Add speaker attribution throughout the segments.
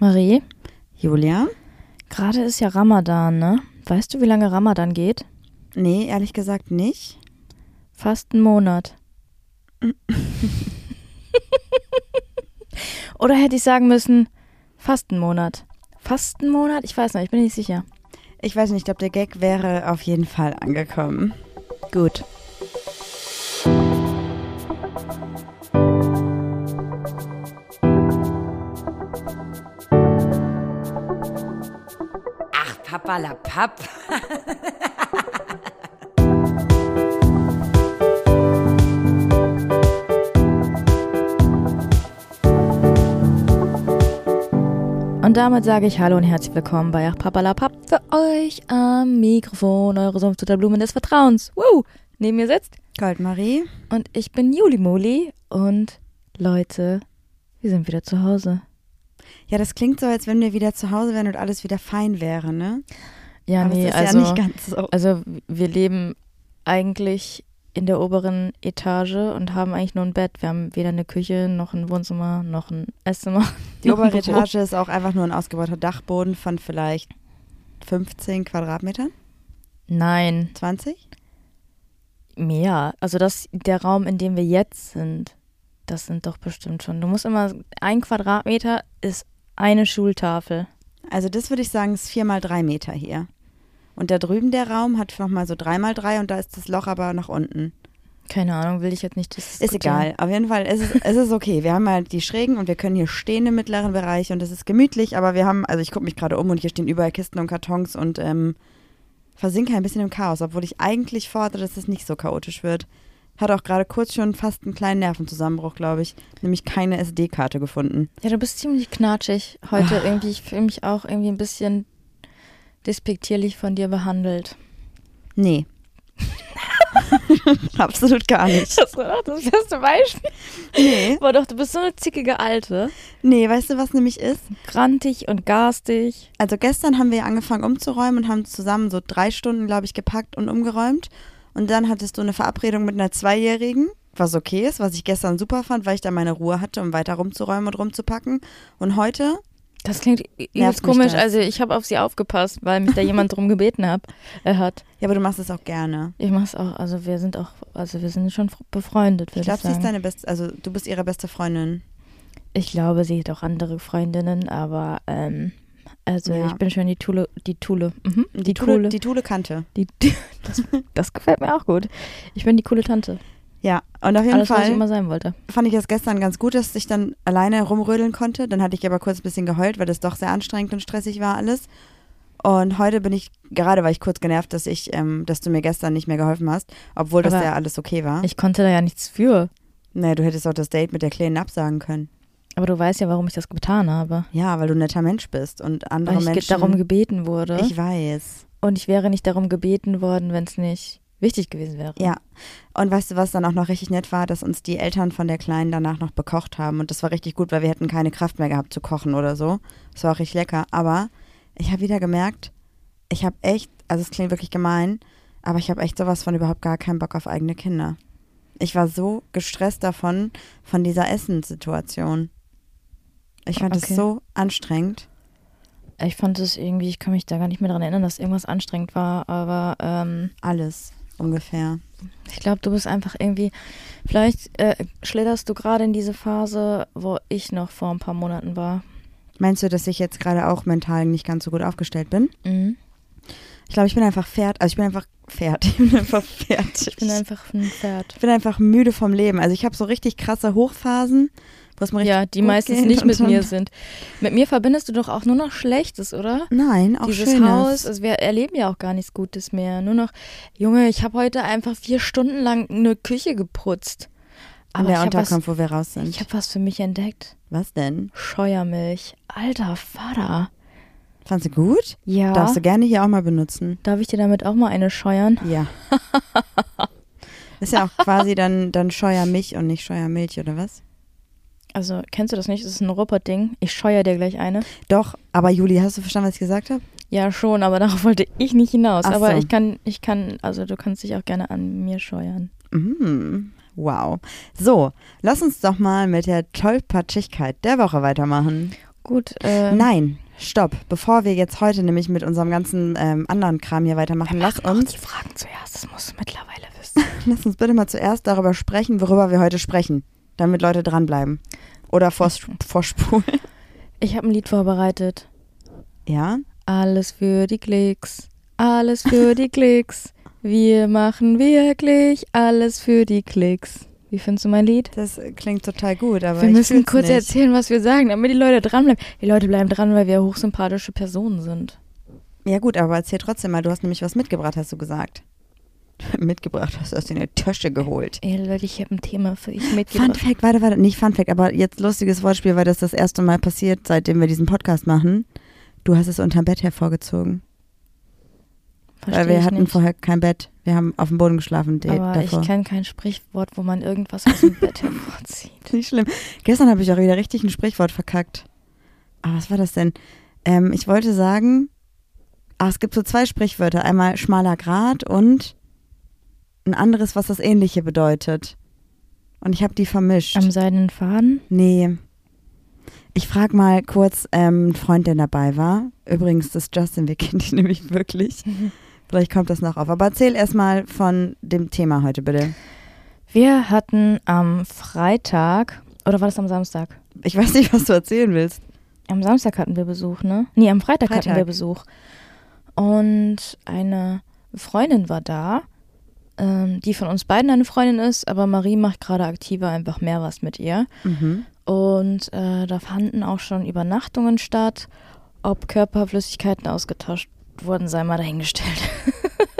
Speaker 1: Marie,
Speaker 2: Julia?
Speaker 1: gerade ist ja Ramadan, ne? Weißt du, wie lange Ramadan geht?
Speaker 2: Nee, ehrlich gesagt nicht.
Speaker 1: Fast einen Monat. Oder hätte ich sagen müssen, fast einen Monat. Fast einen Monat? Ich weiß noch, ich bin nicht sicher.
Speaker 2: Ich weiß nicht, ich glaube, der Gag wäre auf jeden Fall angekommen.
Speaker 1: Gut.
Speaker 3: Ach, Papa la Papp.
Speaker 1: Und damit sage ich Hallo und herzlich willkommen bei Ach Papalapap für euch am Mikrofon, eure Sumpfblumen des Vertrauens. Woo! Neben mir sitzt
Speaker 2: Goldmarie?
Speaker 1: und ich bin Juli Muli und Leute, wir sind wieder zu Hause.
Speaker 2: Ja, das klingt so, als wenn wir wieder zu Hause wären und alles wieder fein wäre, ne?
Speaker 1: Ja,
Speaker 2: Aber
Speaker 1: nee, also,
Speaker 2: ja nicht ganz so.
Speaker 1: also wir leben eigentlich in der oberen Etage und haben eigentlich nur ein Bett. Wir haben weder eine Küche, noch ein Wohnzimmer, noch ein Esszimmer.
Speaker 2: Die obere. Etage ist auch einfach nur ein ausgebauter Dachboden von vielleicht 15 Quadratmetern?
Speaker 1: Nein,
Speaker 2: 20?
Speaker 1: mehr. Also das, der Raum, in dem wir jetzt sind, das sind doch bestimmt schon. Du musst immer, ein Quadratmeter ist eine Schultafel.
Speaker 2: Also das würde ich sagen, ist 4 mal 3 Meter hier. Und da drüben der Raum hat nochmal so 3 mal 3 und da ist das Loch aber nach unten.
Speaker 1: Keine Ahnung, will ich jetzt nicht
Speaker 2: Ist
Speaker 1: diskutieren.
Speaker 2: egal. Auf jeden Fall ist es, es ist okay. Wir haben halt die Schrägen und wir können hier stehen im mittleren Bereich und es ist gemütlich, aber wir haben, also ich gucke mich gerade um und hier stehen überall Kisten und Kartons und ähm, versinke ein bisschen im Chaos, obwohl ich eigentlich fordere, dass es nicht so chaotisch wird. Hat auch gerade kurz schon fast einen kleinen Nervenzusammenbruch, glaube ich. Nämlich keine SD-Karte gefunden.
Speaker 1: Ja, du bist ziemlich knatschig heute
Speaker 2: Ah.
Speaker 1: irgendwie. Ich fühle mich auch irgendwie ein bisschen despektierlich von dir behandelt.
Speaker 2: Nee. Absolut gar nicht.
Speaker 1: Das war doch das beste Beispiel.
Speaker 2: Nee.
Speaker 1: Boah, doch, du bist so eine zickige Alte.
Speaker 2: Nee, weißt du, was nämlich ist?
Speaker 1: Grantig und garstig.
Speaker 2: Also gestern haben wir angefangen umzuräumen und haben zusammen so drei Stunden, glaube ich, gepackt und umgeräumt. Und dann hattest du eine Verabredung mit einer Zweijährigen, was okay ist, was ich gestern super fand, weil ich da meine Ruhe hatte, um weiter rumzuräumen und rumzupacken. Und heute,
Speaker 1: Das klingt
Speaker 2: mich
Speaker 1: komisch.
Speaker 2: das.
Speaker 1: Also ich habe auf sie aufgepasst, weil mich da jemand drum gebeten hab, äh, hat.
Speaker 2: ja, aber du machst es auch gerne.
Speaker 1: Ich mach's auch, also wir sind auch, also wir sind schon befreundet,
Speaker 2: Ich glaube, sie ist deine beste, also du bist ihre beste Freundin.
Speaker 1: ich glaube, sie hat auch andere Freundinnen, aber ähm, also
Speaker 2: Ja.
Speaker 1: ich bin schon die Tule, die Tule, mhm.
Speaker 2: Die, Tule, die Tule Kante.
Speaker 1: die, das, das gefällt mir auch gut. Ich bin die coole Tante.
Speaker 2: Ja, und auf jeden
Speaker 1: Alles, was ich
Speaker 2: Fall
Speaker 1: immer sein wollte.
Speaker 2: fand ich das gestern ganz gut, dass ich dann alleine rumrödeln konnte. Dann hatte ich aber kurz ein bisschen geheult, weil das doch sehr anstrengend und stressig war alles. Und heute bin ich, gerade war ich kurz genervt, dass ich, ähm, dass du mir gestern nicht mehr geholfen hast, obwohl das
Speaker 1: Aber
Speaker 2: ja alles okay war.
Speaker 1: Ich konnte da ja nichts für.
Speaker 2: Nee, du hättest auch das Date mit der Kleinen absagen können.
Speaker 1: Aber du weißt ja, warum ich das getan habe.
Speaker 2: Ja, weil du ein netter Mensch bist und andere
Speaker 1: Weil ich
Speaker 2: Menschen.
Speaker 1: darum gebeten wurde.
Speaker 2: ich weiß.
Speaker 1: und ich wäre nicht darum gebeten worden, wenn es nicht wichtig gewesen wäre.
Speaker 2: Ja. Und weißt du, was dann auch noch richtig nett war, dass uns die Eltern von der Kleinen danach noch bekocht haben. Und das war richtig gut, weil wir hätten keine Kraft mehr gehabt zu kochen oder so. Das war auch richtig lecker. Aber ich habe wieder gemerkt, ich habe echt, also es klingt wirklich gemein, aber ich habe echt sowas von überhaupt gar keinen Bock auf eigene Kinder. Ich war so gestresst davon, von dieser Essenssituation. Ich fand es
Speaker 1: Okay.
Speaker 2: so anstrengend.
Speaker 1: Ich fand es irgendwie, ich kann mich da gar nicht mehr daran erinnern, dass irgendwas anstrengend war, aber ähm,
Speaker 2: Alles ungefähr.
Speaker 1: ich glaube, du bist einfach irgendwie, vielleicht äh, schlitterst du gerade in diese Phase, wo ich noch vor ein paar Monaten war.
Speaker 2: Meinst du, dass ich jetzt gerade auch mental nicht ganz so gut aufgestellt bin?
Speaker 1: Mhm.
Speaker 2: Ich glaube, ich bin einfach fertig. Also ich bin einfach fertig. Ich bin einfach fertig.
Speaker 1: Ich bin einfach ein Pferd.
Speaker 2: Ich bin einfach müde vom Leben. Also ich habe so richtig krasse Hochphasen, mir richtig
Speaker 1: Ja, die meistens nicht mit mir sind. Mit mir verbindest du doch auch nur noch Schlechtes, oder?
Speaker 2: Nein, auch
Speaker 1: Dieses
Speaker 2: Schönes.
Speaker 1: Haus, also wir erleben ja auch gar nichts Gutes mehr. Nur noch, Junge, ich habe heute einfach vier Stunden lang eine Küche geputzt. Aber
Speaker 2: der
Speaker 1: habe was,
Speaker 2: Unterkunft, wo wir raus sind.
Speaker 1: ich hab was für mich entdeckt.
Speaker 2: Was denn?
Speaker 1: Scheuermilch. Alter Vater.
Speaker 2: Fandst du gut?
Speaker 1: Ja.
Speaker 2: Darfst du gerne hier auch mal benutzen.
Speaker 1: Darf ich dir damit auch mal eine scheuern?
Speaker 2: Ja. Ist ja auch quasi dann, dann Scheuermilch und nicht Scheuermilch, oder was?
Speaker 1: Also, kennst du das nicht? Das ist ein Ruppert-Ding. Ich scheuer dir gleich eine.
Speaker 2: Doch, aber Juli, hast du verstanden, was ich gesagt habe?
Speaker 1: Ja, schon, aber darauf wollte ich nicht hinaus.
Speaker 2: Ach
Speaker 1: aber
Speaker 2: so.
Speaker 1: ich kann, ich kann, also du kannst dich auch gerne an mir scheuern.
Speaker 2: Mhm. Wow. So, lass uns doch mal mit der Tollpatschigkeit der Woche weitermachen.
Speaker 1: Gut. Äh,
Speaker 2: Nein, stopp. Bevor wir jetzt heute nämlich mit unserem ganzen ähm, anderen Kram hier weitermachen, lass uns,
Speaker 1: die Fragen zuerst. Das musst du mittlerweile wissen.
Speaker 2: lass uns bitte mal zuerst darüber sprechen, worüber wir heute sprechen, damit Leute dranbleiben. Oder vors, vorspulen.
Speaker 1: Ich habe ein Lied vorbereitet.
Speaker 2: Ja?
Speaker 1: Alles für die Klicks. Alles für die Klicks. Wir machen wirklich alles für die Klicks. Wie findest du mein Lied?
Speaker 2: Das klingt total gut, aber
Speaker 1: wir müssen kurz
Speaker 2: nicht.
Speaker 1: erzählen, was wir sagen, damit die Leute dranbleiben. Die Leute bleiben dran, weil wir hochsympathische Personen sind.
Speaker 2: Ja gut, aber erzähl trotzdem mal, du hast nämlich was mitgebracht, hast du gesagt. mitgebracht hast, du hast in die Tasche geholt.
Speaker 1: Ey, Leute, ich habe ein Thema für euch
Speaker 2: Fun
Speaker 1: mitgebracht.
Speaker 2: Fact, warte, warte, nicht Fun Fact, aber jetzt lustiges Wortspiel, weil das das erste Mal passiert, seitdem wir diesen Podcast machen. Du hast es unterm Bett hervorgezogen.
Speaker 1: Versteh
Speaker 2: weil wir hatten
Speaker 1: nicht.
Speaker 2: vorher kein Bett. Wir haben auf dem Boden geschlafen.
Speaker 1: Aber
Speaker 2: davor.
Speaker 1: ich kenne kein Sprichwort, wo man irgendwas aus dem Bett hervorzieht.
Speaker 2: Nicht schlimm. Gestern habe ich auch wieder richtig ein Sprichwort verkackt. Aber was war das denn? Ähm, ich wollte sagen, ah, es gibt so zwei Sprichwörter. Einmal schmaler Grat und ein anderes, was das Ähnliche bedeutet. Und ich habe die vermischt.
Speaker 1: Am seidenen Faden?
Speaker 2: nee. Ich frage mal kurz ähm, einen Freund, der dabei war. Übrigens, das Justin, wir kennen dich nämlich wirklich. Vielleicht kommt das noch auf. Aber erzähl erstmal von dem Thema heute, bitte.
Speaker 1: Wir hatten am Freitag, oder war das am Samstag?
Speaker 2: Ich weiß nicht, was du erzählen willst.
Speaker 1: Am Samstag hatten wir Besuch, ne? Nee, am Freitag, hatten
Speaker 2: Freitag.
Speaker 1: wir Besuch. Und eine Freundin war da, ähm, die von uns beiden eine Freundin ist, aber Marie macht gerade aktiver einfach mehr was mit ihr.
Speaker 2: Mhm.
Speaker 1: Und äh, da fanden auch schon Übernachtungen statt. Ob Körperflüssigkeiten ausgetauscht wurden, sei mal dahingestellt.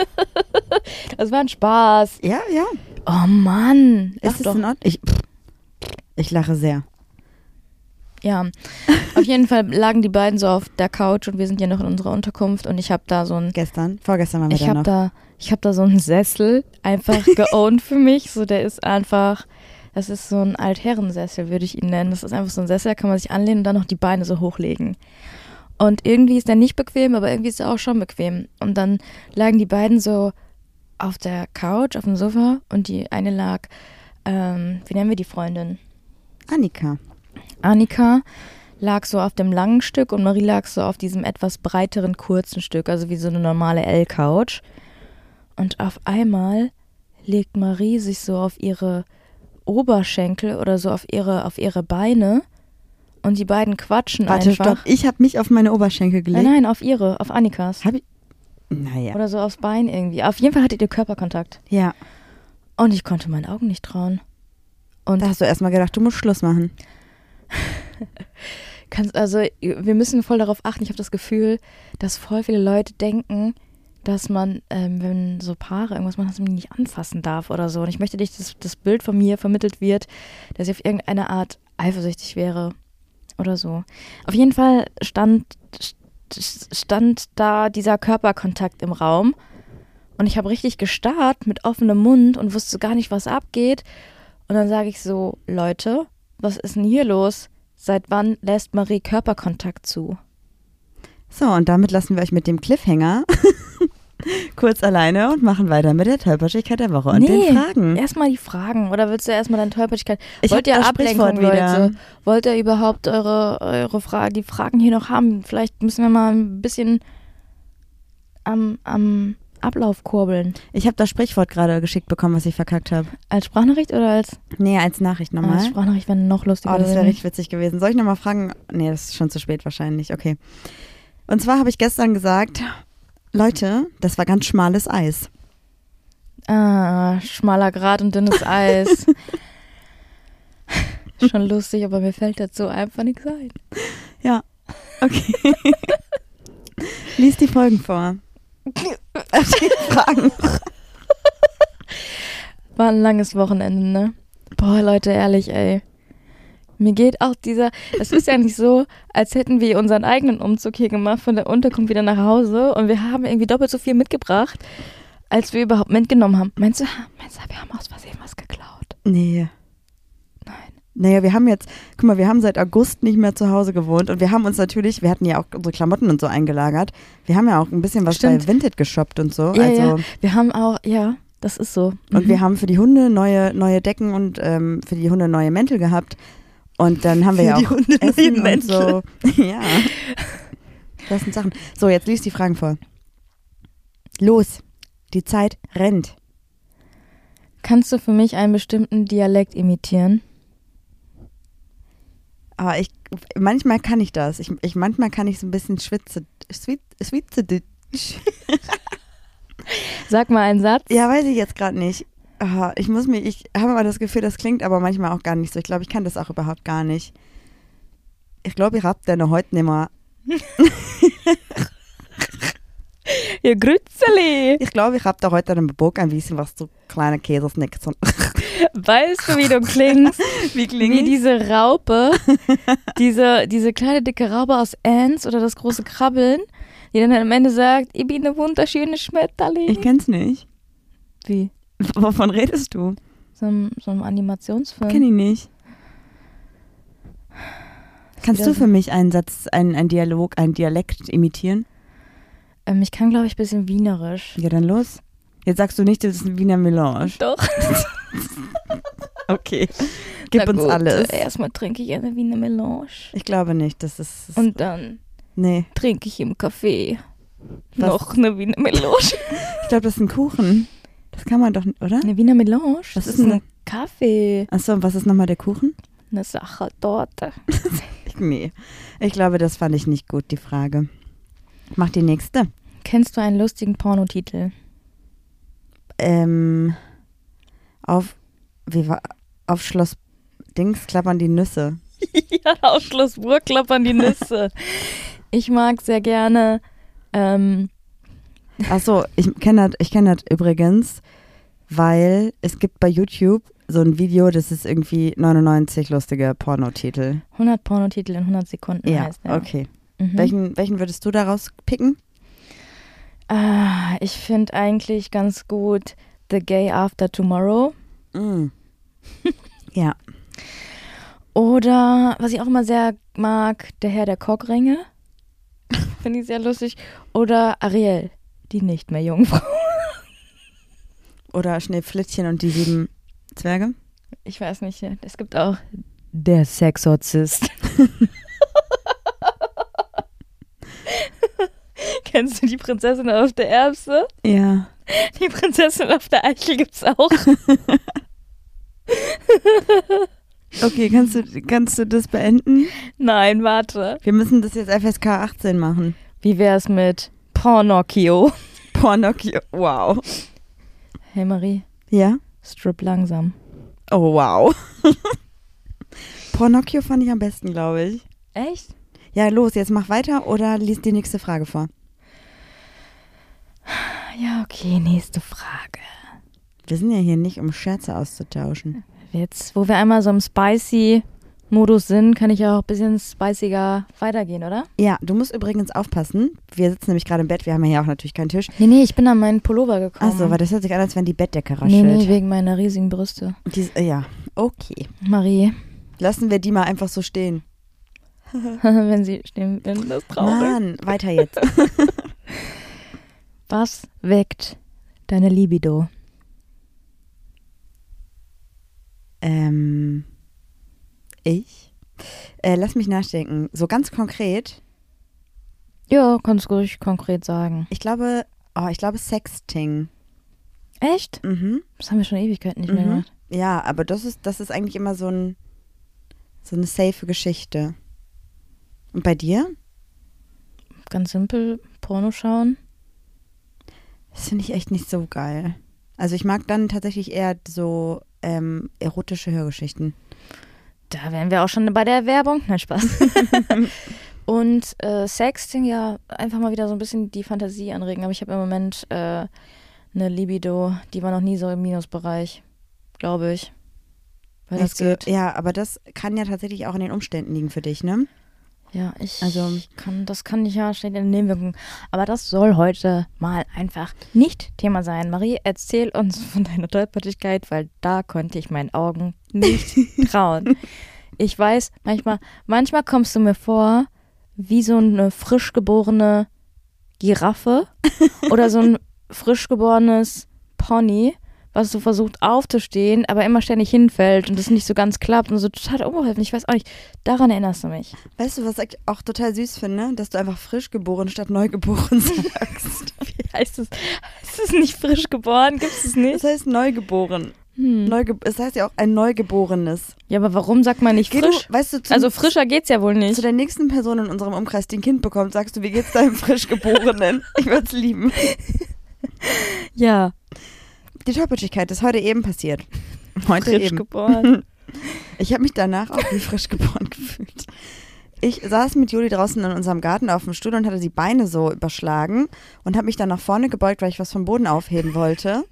Speaker 1: das war ein Spaß.
Speaker 2: Ja, ja.
Speaker 1: Oh Mann.
Speaker 2: Ist es
Speaker 1: doch.
Speaker 2: in Ordnung? Ich, ich lache sehr.
Speaker 1: Ja, auf jeden Fall lagen die beiden so auf der Couch und wir sind ja noch in unserer Unterkunft und ich habe da so ein
Speaker 2: Gestern, vorgestern waren wir
Speaker 1: ich
Speaker 2: da
Speaker 1: habe
Speaker 2: noch.
Speaker 1: da ich habe da so einen Sessel einfach geowned für mich, so der ist einfach das ist so ein Altherrensessel, würde ich ihn nennen. Das ist einfach so ein Sessel, da kann man sich anlehnen und dann noch die Beine so hochlegen. Und irgendwie ist der nicht bequem, aber irgendwie ist er auch schon bequem. Und dann lagen die beiden so auf der Couch, auf dem Sofa und die eine lag, ähm, wie nennen wir die Freundin?
Speaker 2: Annika.
Speaker 1: Annika lag so auf dem langen Stück und Marie lag so auf diesem etwas breiteren kurzen Stück, also wie so eine normale L-Couch. Und auf einmal legt Marie sich so auf ihre Oberschenkel oder so auf ihre, auf ihre Beine und die beiden quatschen
Speaker 2: Warte,
Speaker 1: einfach.
Speaker 2: stopp. Ich habe mich auf meine Oberschenkel
Speaker 1: Nein,
Speaker 2: gelegt.
Speaker 1: nein, auf ihre, auf Annikas.
Speaker 2: Hab ich? Naja.
Speaker 1: Oder so aufs Bein irgendwie. Auf jeden Fall hattet ihr Körperkontakt.
Speaker 2: Ja.
Speaker 1: Und ich konnte meinen Augen nicht trauen. Und
Speaker 2: Da hast du erstmal gedacht, du musst Schluss machen.
Speaker 1: kannst also, wir müssen voll darauf achten. Ich habe das Gefühl, dass voll viele Leute denken, dass man, ähm, wenn so Paare irgendwas machen, dass man die nicht anfassen darf oder so. Und ich möchte nicht, dass das Bild von mir vermittelt wird, dass ich auf irgendeine Art eifersüchtig wäre oder so. Auf jeden Fall stand, st- stand da dieser Körperkontakt im Raum und ich habe richtig gestarrt mit offenem Mund und wusste gar nicht, was abgeht. Und dann sage ich so, Leute, was ist denn hier los? Seit wann lässt Marie Körperkontakt zu?
Speaker 2: So, und damit lassen wir euch mit dem Cliffhanger kurz alleine und machen weiter mit der Tollpatschigkeit der Woche und den Fragen.
Speaker 1: Erstmal die Fragen. Oder willst du erstmal deine Tollpatschigkeit?
Speaker 2: Ich
Speaker 1: Wollt ihr Ablenkung. Leute? Wollt ihr überhaupt eure, eure Frage, die Fragen hier noch haben? Vielleicht müssen wir mal ein bisschen am, am Ablauf kurbeln.
Speaker 2: Ich habe das Sprichwort gerade geschickt bekommen, was ich verkackt habe.
Speaker 1: Als Sprachnachricht oder als,
Speaker 2: Nee, als Nachricht
Speaker 1: als
Speaker 2: nochmal.
Speaker 1: Sprachnachricht wäre noch lustiger.
Speaker 2: Oh, das wäre richtig witzig gewesen. Soll ich nochmal fragen? Nee, das ist schon zu spät wahrscheinlich. Okay. Und zwar habe ich gestern gesagt, Leute, das war ganz schmales Eis.
Speaker 1: Ah, schmaler Grat und dünnes Eis. Schon lustig, aber mir fällt dazu einfach nichts ein.
Speaker 2: Ja. Okay. Lies die Folgen vor. Fragen.
Speaker 1: War ein langes Wochenende, ne? Boah, Leute, ehrlich, ey. Mir geht auch dieser, es ist ja nicht so, als hätten wir unseren eigenen Umzug hier gemacht von der Unterkunft wieder nach Hause und wir haben irgendwie doppelt so viel mitgebracht, als wir überhaupt mitgenommen haben. Meinst du, meinst du, wir haben aus Versehen was geklaut?
Speaker 2: Nee. Naja, wir haben jetzt, guck mal, wir haben seit August nicht mehr zu Hause gewohnt und wir haben uns natürlich, wir hatten ja auch unsere Klamotten und so eingelagert. Wir haben ja auch ein bisschen was
Speaker 1: Stimmt.
Speaker 2: bei Vinted geshoppt und so.
Speaker 1: Ja,
Speaker 2: also,
Speaker 1: ja. Wir haben auch, ja, das ist so.
Speaker 2: Und
Speaker 1: Mhm.
Speaker 2: wir haben für die Hunde neue, neue Decken und ähm, für die Hunde neue Mäntel gehabt. Und dann haben wir ja
Speaker 1: Die
Speaker 2: auch
Speaker 1: Hunde neue
Speaker 2: Essen und
Speaker 1: Menschen.
Speaker 2: so. Ja. Das sind Sachen. So, jetzt liest die Fragen vor. Los, die Zeit rennt.
Speaker 1: Kannst du für mich einen bestimmten Dialekt imitieren?
Speaker 2: Aber ich, manchmal kann ich das. Ich, ich, manchmal kann ich so ein bisschen schwitze, schwitze, schwitze.
Speaker 1: Sag mal einen Satz.
Speaker 2: Ja, weiß ich jetzt gerade nicht. Ah, Ich muss mir, ich habe immer das Gefühl, das klingt aber manchmal auch gar nicht so. Ich glaube, ich kann das auch überhaupt gar nicht. Ich glaube, ich habe den heute nicht mehr.
Speaker 1: Ihr Grützeli.
Speaker 2: Ich glaube, ich habe da heute einen Bock ein bisschen was zu kleinen Käsesnicks.
Speaker 1: Weißt du, wie du klingst?
Speaker 2: Wie
Speaker 1: Wie diese Raupe, diese, diese kleine dicke Raupe aus Ants oder das große Krabbeln, die dann am Ende sagt, ich bin eine wunderschöne Schmetterling.
Speaker 2: Ich kenn's nicht.
Speaker 1: Wie?
Speaker 2: Wovon redest du?
Speaker 1: So ein, so ein Animationsfilm.
Speaker 2: Kenn ich nicht. Kannst du für mich einen Satz, einen, einen Dialog, einen Dialekt imitieren?
Speaker 1: Ähm, ich kann, glaube ich, ein bisschen wienerisch.
Speaker 2: Ja, dann los. Jetzt sagst du nicht, das ist ein Wiener Melange.
Speaker 1: Doch.
Speaker 2: Okay. Gib
Speaker 1: Na
Speaker 2: uns
Speaker 1: gut,
Speaker 2: alles.
Speaker 1: Erstmal trinke ich eine Wiener Melange.
Speaker 2: Ich glaube nicht, das ist.
Speaker 1: Und dann
Speaker 2: nee.
Speaker 1: trinke ich im Café
Speaker 2: Was?
Speaker 1: noch eine Wiener Melange.
Speaker 2: Ich glaube, das ist ein Kuchen. Das kann man doch, nicht, oder?
Speaker 1: Eine Wiener Melange?
Speaker 2: Was
Speaker 1: Das
Speaker 2: ist
Speaker 1: ist
Speaker 2: denn
Speaker 1: ein Kaffee.
Speaker 2: Achso, und was ist nochmal der Kuchen?
Speaker 1: Eine Sachertorte.
Speaker 2: Nee. Ich glaube, das fand ich nicht gut, die Frage. Mach die nächste.
Speaker 1: Kennst du einen lustigen Pornotitel?
Speaker 2: Ähm, auf, wie war, auf Schloss Dings klappern die Nüsse.
Speaker 1: ja, auf Schloss Burg klappern die Nüsse. ich mag sehr gerne. Ähm,
Speaker 2: Achso, ich kenne das, ich kenn das übrigens, weil es gibt bei YouTube so ein Video, das ist irgendwie 99 lustige Pornotitel.
Speaker 1: 100 Pornotitel in 100 Sekunden
Speaker 2: Ja,
Speaker 1: heißt der.
Speaker 2: okay.
Speaker 1: Mhm.
Speaker 2: Welchen, welchen würdest du daraus picken?
Speaker 1: Ah, ich finde eigentlich ganz gut The Gay After Tomorrow.
Speaker 2: Mm. ja.
Speaker 1: Oder, was ich auch immer sehr mag, Der Herr der Kockringe. finde ich sehr lustig. Oder Ariel, die nicht mehr Jungfrau.
Speaker 2: Oder Schneeflittchen und die sieben Zwerge?
Speaker 1: Ich weiß nicht, es gibt auch Der Sexorzist. Kennst du die Prinzessin auf der Erbse?
Speaker 2: Ja.
Speaker 1: Die Prinzessin auf der Eichel gibt's auch.
Speaker 2: Okay, kannst du, kannst du das beenden?
Speaker 1: Nein, warte.
Speaker 2: Wir müssen das jetzt FSK 18 machen.
Speaker 1: Wie wär's mit Pornocchio?
Speaker 2: Pornocchio. Wow.
Speaker 1: Hey Marie,
Speaker 2: Ja?
Speaker 1: strip langsam.
Speaker 2: Oh, wow. Pornocchio fand ich am besten, glaube ich.
Speaker 1: Echt?
Speaker 2: Ja, los, jetzt mach weiter oder lies die nächste Frage vor.
Speaker 1: Ja, okay, nächste Frage.
Speaker 2: Wir sind ja hier nicht, um Scherze auszutauschen.
Speaker 1: Jetzt, wo wir einmal so im Spicy-Modus sind, kann ich auch ein bisschen spiciger weitergehen, oder?
Speaker 2: Ja, du musst übrigens aufpassen. Wir sitzen nämlich gerade im Bett, wir haben ja hier auch natürlich keinen Tisch.
Speaker 1: Nee, nee, ich bin an meinen Pullover gekommen.
Speaker 2: Achso, weil das hört sich an, als wenn die Bettdecke
Speaker 1: Nee,
Speaker 2: raschelt.
Speaker 1: nee, wegen meiner riesigen Brüste.
Speaker 2: Dies, äh, ja, okay.
Speaker 1: Marie,
Speaker 2: Lassen wir die mal einfach so stehen.
Speaker 1: wenn sie stehen, wenn das traurig.
Speaker 2: Mann, weiter jetzt.
Speaker 1: Was weckt deine Libido?
Speaker 2: ähm, ich? Äh, lass mich nachdenken. So ganz konkret.
Speaker 1: Ja, kannst ruhig konkret sagen.
Speaker 2: Ich glaube, oh, ich glaube Sexting.
Speaker 1: Echt?
Speaker 2: Mhm.
Speaker 1: Das haben wir schon Ewigkeiten nicht mehr
Speaker 2: Mhm.
Speaker 1: gemacht.
Speaker 2: Ja, aber das ist, das ist eigentlich immer so ein, so eine safe Geschichte. Und bei dir?
Speaker 1: Ganz simpel, Porno schauen.
Speaker 2: Das finde ich echt nicht so geil. Also ich mag dann tatsächlich eher so ähm, erotische Hörgeschichten.
Speaker 1: Da wären wir auch schon bei der Werbung. Nein, Spaß. Und äh, Sexting, ja, einfach mal wieder so ein bisschen die Fantasie anregen. Aber ich habe im Moment äh, eine Libido, die war noch nie so im Minusbereich, glaube ich. Weil das
Speaker 2: Weißt du,
Speaker 1: geht.
Speaker 2: Ja, aber das kann ja tatsächlich auch in den Umständen liegen für dich, ne?
Speaker 1: Ja, ich
Speaker 2: Also-
Speaker 1: kann, das kann nicht ja ständig eine Nebenwirkung. Aber das soll heute mal einfach nicht Thema sein. Marie, erzähl uns von deiner Tollpatschigkeit, weil da konnte ich meinen Augen nicht trauen. Ich weiß, manchmal, manchmal kommst du mir vor wie so eine frisch geborene Giraffe oder so ein frisch geborenes Pony was so versucht aufzustehen, aber immer ständig hinfällt und das nicht so ganz klappt und so total unbeholfen. Ich weiß auch nicht, daran erinnerst du mich.
Speaker 2: Weißt du, was ich auch total süß finde? Dass du einfach frisch geboren statt neugeboren sagst.
Speaker 1: Wie heißt es? Heißt es nicht frisch geboren? Gibt es nicht?
Speaker 2: Das heißt neugeboren.
Speaker 1: Hm.
Speaker 2: Neuge es heißt ja auch ein Neugeborenes.
Speaker 1: Ja, aber warum sagt man nicht
Speaker 2: Geh
Speaker 1: frisch?
Speaker 2: Du, weißt du, zum,
Speaker 1: Also frischer geht's ja wohl
Speaker 2: zu
Speaker 1: nicht.
Speaker 2: der nächsten Person in unserem Umkreis, die ein Kind bekommt, sagst du, wie geht's deinem Frischgeborenen? Ich würde es lieben.
Speaker 1: Ja,
Speaker 2: Die Tollpatschigkeit ist heute eben passiert. Heute
Speaker 1: frisch
Speaker 2: eben.
Speaker 1: geboren.
Speaker 2: Ich habe mich danach auch wie frisch geboren gefühlt. Ich saß mit Juli draußen in unserem Garten auf dem Stuhl und hatte die Beine so überschlagen und habe mich dann nach vorne gebeugt, weil ich was vom Boden aufheben wollte.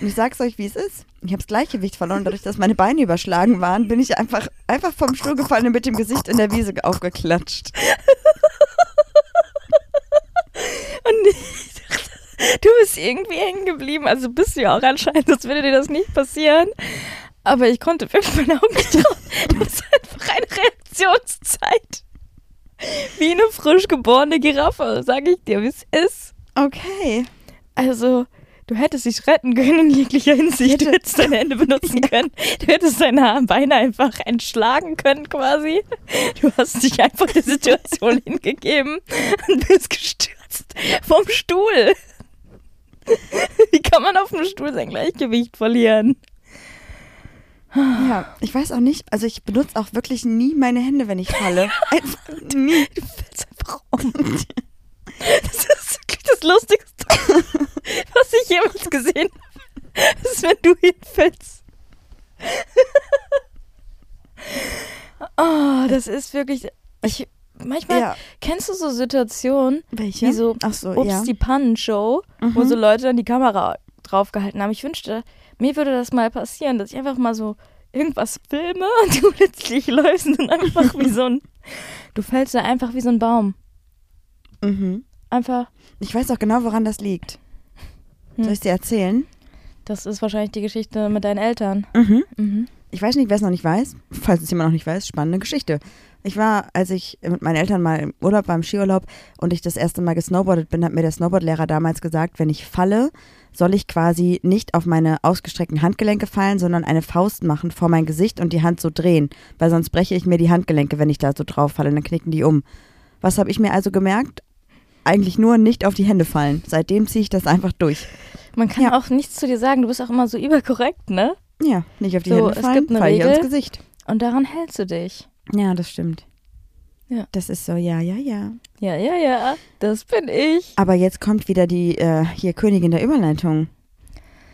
Speaker 2: Und ich sag's euch, wie es ist. Ich habe das Gleichgewicht verloren. Dadurch, dass meine Beine überschlagen waren, bin ich einfach, einfach vom Stuhl gefallen und mit dem Gesicht in der Wiese aufgeklatscht.
Speaker 1: Und du bist irgendwie hängen geblieben. Also bist du ja auch anscheinend, sonst würde dir das nicht passieren. Aber ich konnte wirklich meine Augen nicht trauen. Das ist einfach eine Reaktionszeit. Wie eine frisch geborene Giraffe, sage ich dir, wie es ist.
Speaker 2: Okay.
Speaker 1: Also, du hättest dich retten können in jeglicher Hinsicht. Du hättest deine Hände benutzen können. Du hättest deine Beine einfach entschlagen können quasi. Du hast dich einfach der Situation hingegeben und bist gestürzt vom Stuhl. Wie kann man auf dem Stuhl sein Gleichgewicht verlieren?
Speaker 2: Ja, ich weiß auch nicht, also ich benutze auch wirklich nie meine Hände, wenn ich falle. Einfach nie.
Speaker 1: Du fällst einfach um. Das ist wirklich das Lustigste, was ich jemals gesehen habe. Das ist, wenn du hinfällst. Oh, das ist wirklich. Ich, manchmal
Speaker 2: Ja.
Speaker 1: kennst du so Situationen,
Speaker 2: Welche?
Speaker 1: wie so
Speaker 2: Ach so,
Speaker 1: Ups,
Speaker 2: ja.
Speaker 1: die Pannenshow, wo
Speaker 2: Mhm.
Speaker 1: so Leute dann die Kamera draufgehalten haben. Ich wünschte, mir würde das mal passieren, dass ich einfach mal so irgendwas filme und du plötzlich läufst und einfach wie so ein. Du fällst da einfach wie so ein Baum.
Speaker 2: Mhm.
Speaker 1: Einfach.
Speaker 2: Ich weiß auch genau, woran das liegt.
Speaker 1: Hm.
Speaker 2: Soll ich dir erzählen?
Speaker 1: Das ist wahrscheinlich die Geschichte mit deinen Eltern.
Speaker 2: Mhm.
Speaker 1: Mhm.
Speaker 2: Ich weiß nicht, wer es noch nicht weiß. Falls es jemand noch nicht weiß, spannende Geschichte. Ich war, als ich mit meinen Eltern mal im Urlaub war, im Skiurlaub und ich das erste Mal gesnowboardet bin, hat mir der Snowboardlehrer damals gesagt, wenn ich falle, soll ich quasi nicht auf meine ausgestreckten Handgelenke fallen, sondern eine Faust machen vor mein Gesicht und die Hand so drehen, weil sonst breche ich mir die Handgelenke, wenn ich da so drauf falle, dann knicken die um. Was habe ich mir also gemerkt? Eigentlich nur nicht auf die Hände fallen. Seitdem ziehe ich das einfach durch.
Speaker 1: Man kann
Speaker 2: Ja.
Speaker 1: auch nichts zu dir sagen. Du bist auch immer so überkorrekt, ne?
Speaker 2: Ja, nicht auf die
Speaker 1: So,
Speaker 2: Hände
Speaker 1: es
Speaker 2: fallen,
Speaker 1: gibt eine Regel.
Speaker 2: ins Gesicht.
Speaker 1: Und daran hältst du dich.
Speaker 2: Ja, das stimmt.
Speaker 1: Ja.
Speaker 2: Das ist so, ja, ja, ja.
Speaker 1: Ja, ja, ja. Das bin ich.
Speaker 2: Aber jetzt kommt wieder die äh, hier Königin der Überleitung.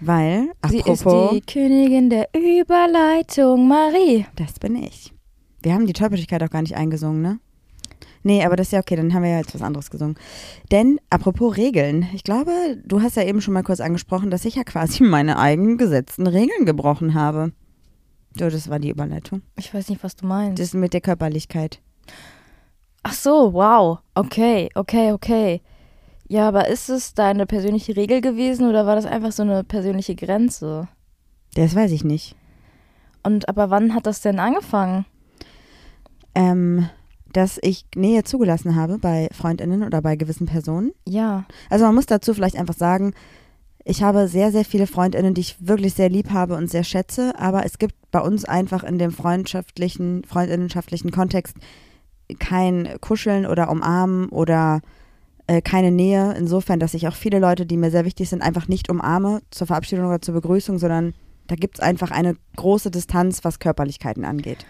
Speaker 2: Weil,
Speaker 1: Sie
Speaker 2: apropos,
Speaker 1: ist die Königin der Überleitung, Marie.
Speaker 2: das bin ich. Wir haben die Tollpatschigkeit auch gar nicht eingesungen, ne? Nee, aber das ist ja okay, dann haben wir ja jetzt was anderes gesungen. Denn, apropos Regeln, ich glaube, du hast ja eben schon mal kurz angesprochen, dass ich ja quasi meine eigenen gesetzten Regeln gebrochen habe. So, das war die Überleitung.
Speaker 1: Ich weiß nicht, was du meinst.
Speaker 2: Das mit der Körperlichkeit.
Speaker 1: Ach so, wow. Okay, okay, okay. Ja, aber ist es deine persönliche Regel gewesen oder war das einfach so eine persönliche Grenze?
Speaker 2: Das weiß ich nicht.
Speaker 1: Und aber wann hat das denn angefangen?
Speaker 2: Ähm, dass ich Nähe zugelassen habe bei FreundInnen oder bei gewissen Personen.
Speaker 1: Ja.
Speaker 2: Also man muss dazu vielleicht einfach sagen, ich habe sehr, sehr viele Freundinnen, die ich wirklich sehr lieb habe und sehr schätze, aber es gibt bei uns einfach in dem freundschaftlichen, freundinnenschaftlichen Kontext kein Kuscheln oder Umarmen oder äh, keine Nähe. Insofern, dass ich auch viele Leute, die mir sehr wichtig sind, einfach nicht umarme zur Verabschiedung oder zur Begrüßung, sondern da gibt es einfach eine große Distanz, was Körperlichkeiten angeht.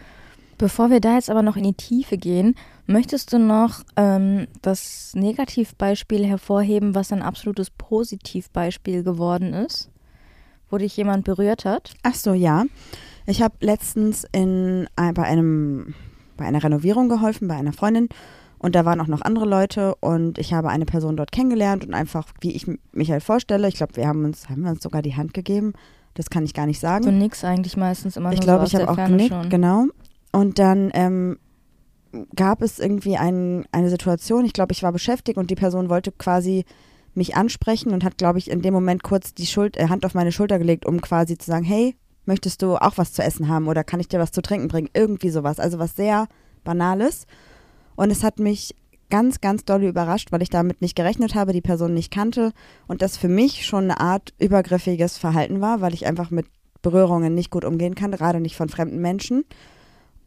Speaker 1: Bevor wir da jetzt aber noch in die Tiefe gehen, möchtest du noch ähm, das Negativbeispiel hervorheben, was ein absolutes Positivbeispiel geworden ist, wo dich jemand berührt hat?
Speaker 2: Ach so, ja. Ich habe letztens in, ein- bei, einem, bei einer Renovierung geholfen, bei einer Freundin. Und da waren auch noch andere Leute und ich habe eine Person dort kennengelernt und einfach, wie ich mich halt vorstelle, ich glaube, wir haben uns, haben wir uns sogar die Hand gegeben. Das kann ich gar nicht sagen.
Speaker 1: So nix eigentlich meistens immer
Speaker 2: ich glaube,
Speaker 1: so
Speaker 2: ich habe auch genickt, genau. Und dann ähm, gab es irgendwie ein, eine Situation, ich glaube, ich war beschäftigt und die Person wollte quasi mich ansprechen und hat, glaube ich, in dem Moment kurz die Schuld, äh, Hand auf meine Schulter gelegt, um quasi zu sagen, hey, möchtest du auch was zu essen haben oder kann ich dir was zu trinken bringen? Irgendwie sowas. Also was sehr Banales. Und es hat mich ganz, ganz doll überrascht, weil ich damit nicht gerechnet habe, die Person nicht kannte und das für mich schon eine Art übergriffiges Verhalten war, weil ich einfach mit Berührungen nicht gut umgehen kann, gerade nicht von fremden Menschen.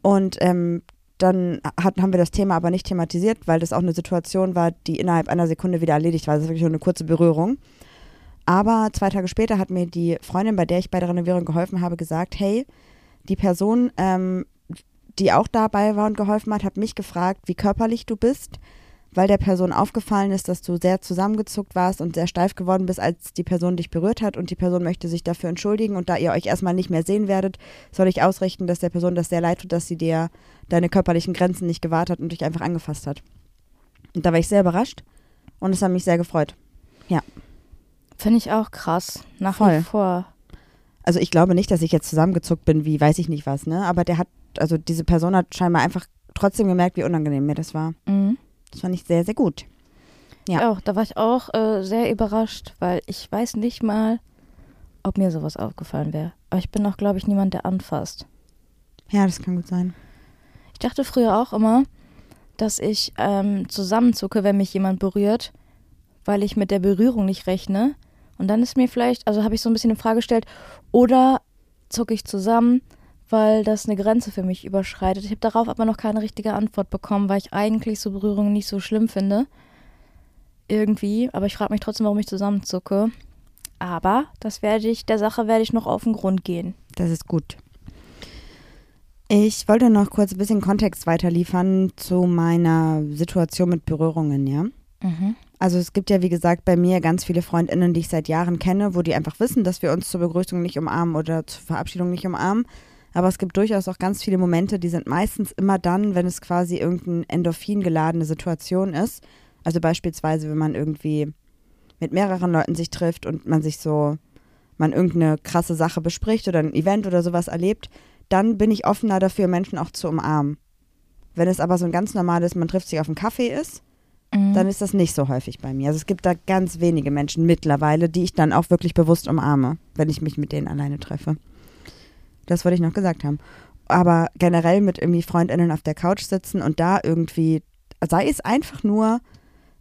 Speaker 2: Und ähm, dann hat, haben wir das Thema aber nicht thematisiert, weil das auch eine Situation war, die innerhalb einer Sekunde wieder erledigt war. Das ist wirklich nur eine kurze Berührung. Aber zwei Tage später hat mir die Freundin, bei der ich bei der Renovierung geholfen habe, gesagt, hey, die Person, ähm, die auch dabei war und geholfen hat, hat mich gefragt, wie körperlich du bist weil der Person aufgefallen ist, dass du sehr zusammengezuckt warst und sehr steif geworden bist, als die Person dich berührt hat und die Person möchte sich dafür entschuldigen und da ihr euch erstmal nicht mehr sehen werdet, soll ich ausrichten, dass der Person das sehr leid tut, dass sie dir deine körperlichen Grenzen nicht gewahrt hat und dich einfach angefasst hat. Und da war ich sehr überrascht und es hat mich sehr gefreut. Ja.
Speaker 1: Finde ich auch krass. Nach
Speaker 2: Voll.
Speaker 1: wie vor.
Speaker 2: Also ich glaube nicht, dass ich jetzt zusammengezuckt bin, wie weiß ich nicht was, ne? Aber der hat, also diese Person hat scheinbar einfach trotzdem gemerkt, wie unangenehm mir das war.
Speaker 1: Mhm.
Speaker 2: Das fand ich sehr, sehr gut. Ja.
Speaker 1: Auch, da war ich auch äh, sehr überrascht, weil ich weiß nicht mal, ob mir sowas aufgefallen wäre. Aber ich bin auch, glaube ich, niemand, der anfasst.
Speaker 2: Ja, das kann gut sein.
Speaker 1: Ich dachte früher auch immer, dass ich ähm, zusammenzucke, wenn mich jemand berührt, weil ich mit der Berührung nicht rechne. Und dann ist mir vielleicht, also habe ich so ein bisschen in Frage gestellt, oder zucke ich zusammen, weil das eine Grenze für mich überschreitet. Ich habe darauf aber noch keine richtige Antwort bekommen, weil ich eigentlich so Berührungen nicht so schlimm finde. Irgendwie, aber ich frage mich trotzdem, warum ich zusammenzucke. Aber das werde ich, der Sache werde ich noch auf den Grund gehen.
Speaker 2: Das ist gut. Ich wollte noch kurz ein bisschen Kontext weiterliefern zu meiner Situation mit Berührungen, ja.
Speaker 1: Mhm.
Speaker 2: Also es gibt ja, wie gesagt, bei mir ganz viele Freundinnen, die ich seit Jahren kenne, wo die einfach wissen, dass wir uns zur Begrüßung nicht umarmen oder zur Verabschiedung nicht umarmen. Aber es gibt durchaus auch ganz viele Momente, die sind meistens immer dann, wenn es quasi irgendeine Endorphin geladene Situation ist. Also beispielsweise, wenn man irgendwie mit mehreren Leuten sich trifft und man sich so, man irgendeine krasse Sache bespricht oder ein Event oder sowas erlebt, dann bin ich offener dafür, Menschen auch zu umarmen. Wenn es aber so ein ganz normales, man trifft sich auf einen Kaffee ist,
Speaker 1: Mhm.
Speaker 2: dann ist das nicht so häufig bei mir. Also es gibt da ganz wenige Menschen mittlerweile, die ich dann auch wirklich bewusst umarme, wenn ich mich mit denen alleine treffe. Das wollte ich noch gesagt haben. Aber generell mit irgendwie Freundinnen auf der Couch sitzen und da irgendwie, sei es einfach nur,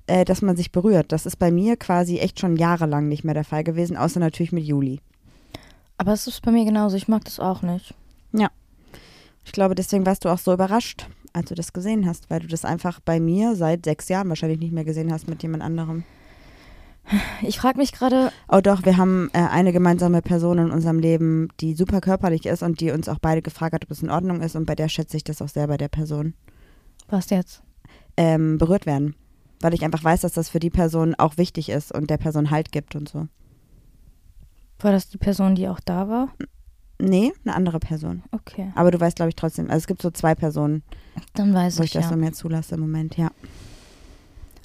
Speaker 2: äh, dass man sich berührt. Das ist bei mir quasi echt schon jahrelang nicht mehr der Fall gewesen, außer natürlich mit Juli.
Speaker 1: Aber es ist bei mir genauso. Ich mag das auch nicht.
Speaker 2: Ich glaube, deswegen warst du auch so überrascht, als du das gesehen hast, weil du das einfach bei mir seit sechs Jahren wahrscheinlich nicht mehr gesehen hast mit jemand anderem.
Speaker 1: Ich frage mich gerade,
Speaker 2: Oh doch, wir haben äh, eine gemeinsame Person in unserem Leben, die super körperlich ist und die uns auch beide gefragt hat, ob es in Ordnung ist und bei der schätze ich das auch sehr bei der Person.
Speaker 1: was jetzt?
Speaker 2: Ähm, berührt werden. Weil ich einfach weiß, dass das für die Person auch wichtig ist und der Person Halt gibt und so.
Speaker 1: War das die Person, die auch da war?
Speaker 2: Nee, eine andere Person.
Speaker 1: Okay.
Speaker 2: Aber du weißt, glaube ich, trotzdem, also es gibt so zwei Personen,
Speaker 1: Dann weiß
Speaker 2: wo
Speaker 1: ich
Speaker 2: ich das
Speaker 1: ja.
Speaker 2: so mehr zulasse im Moment, ja.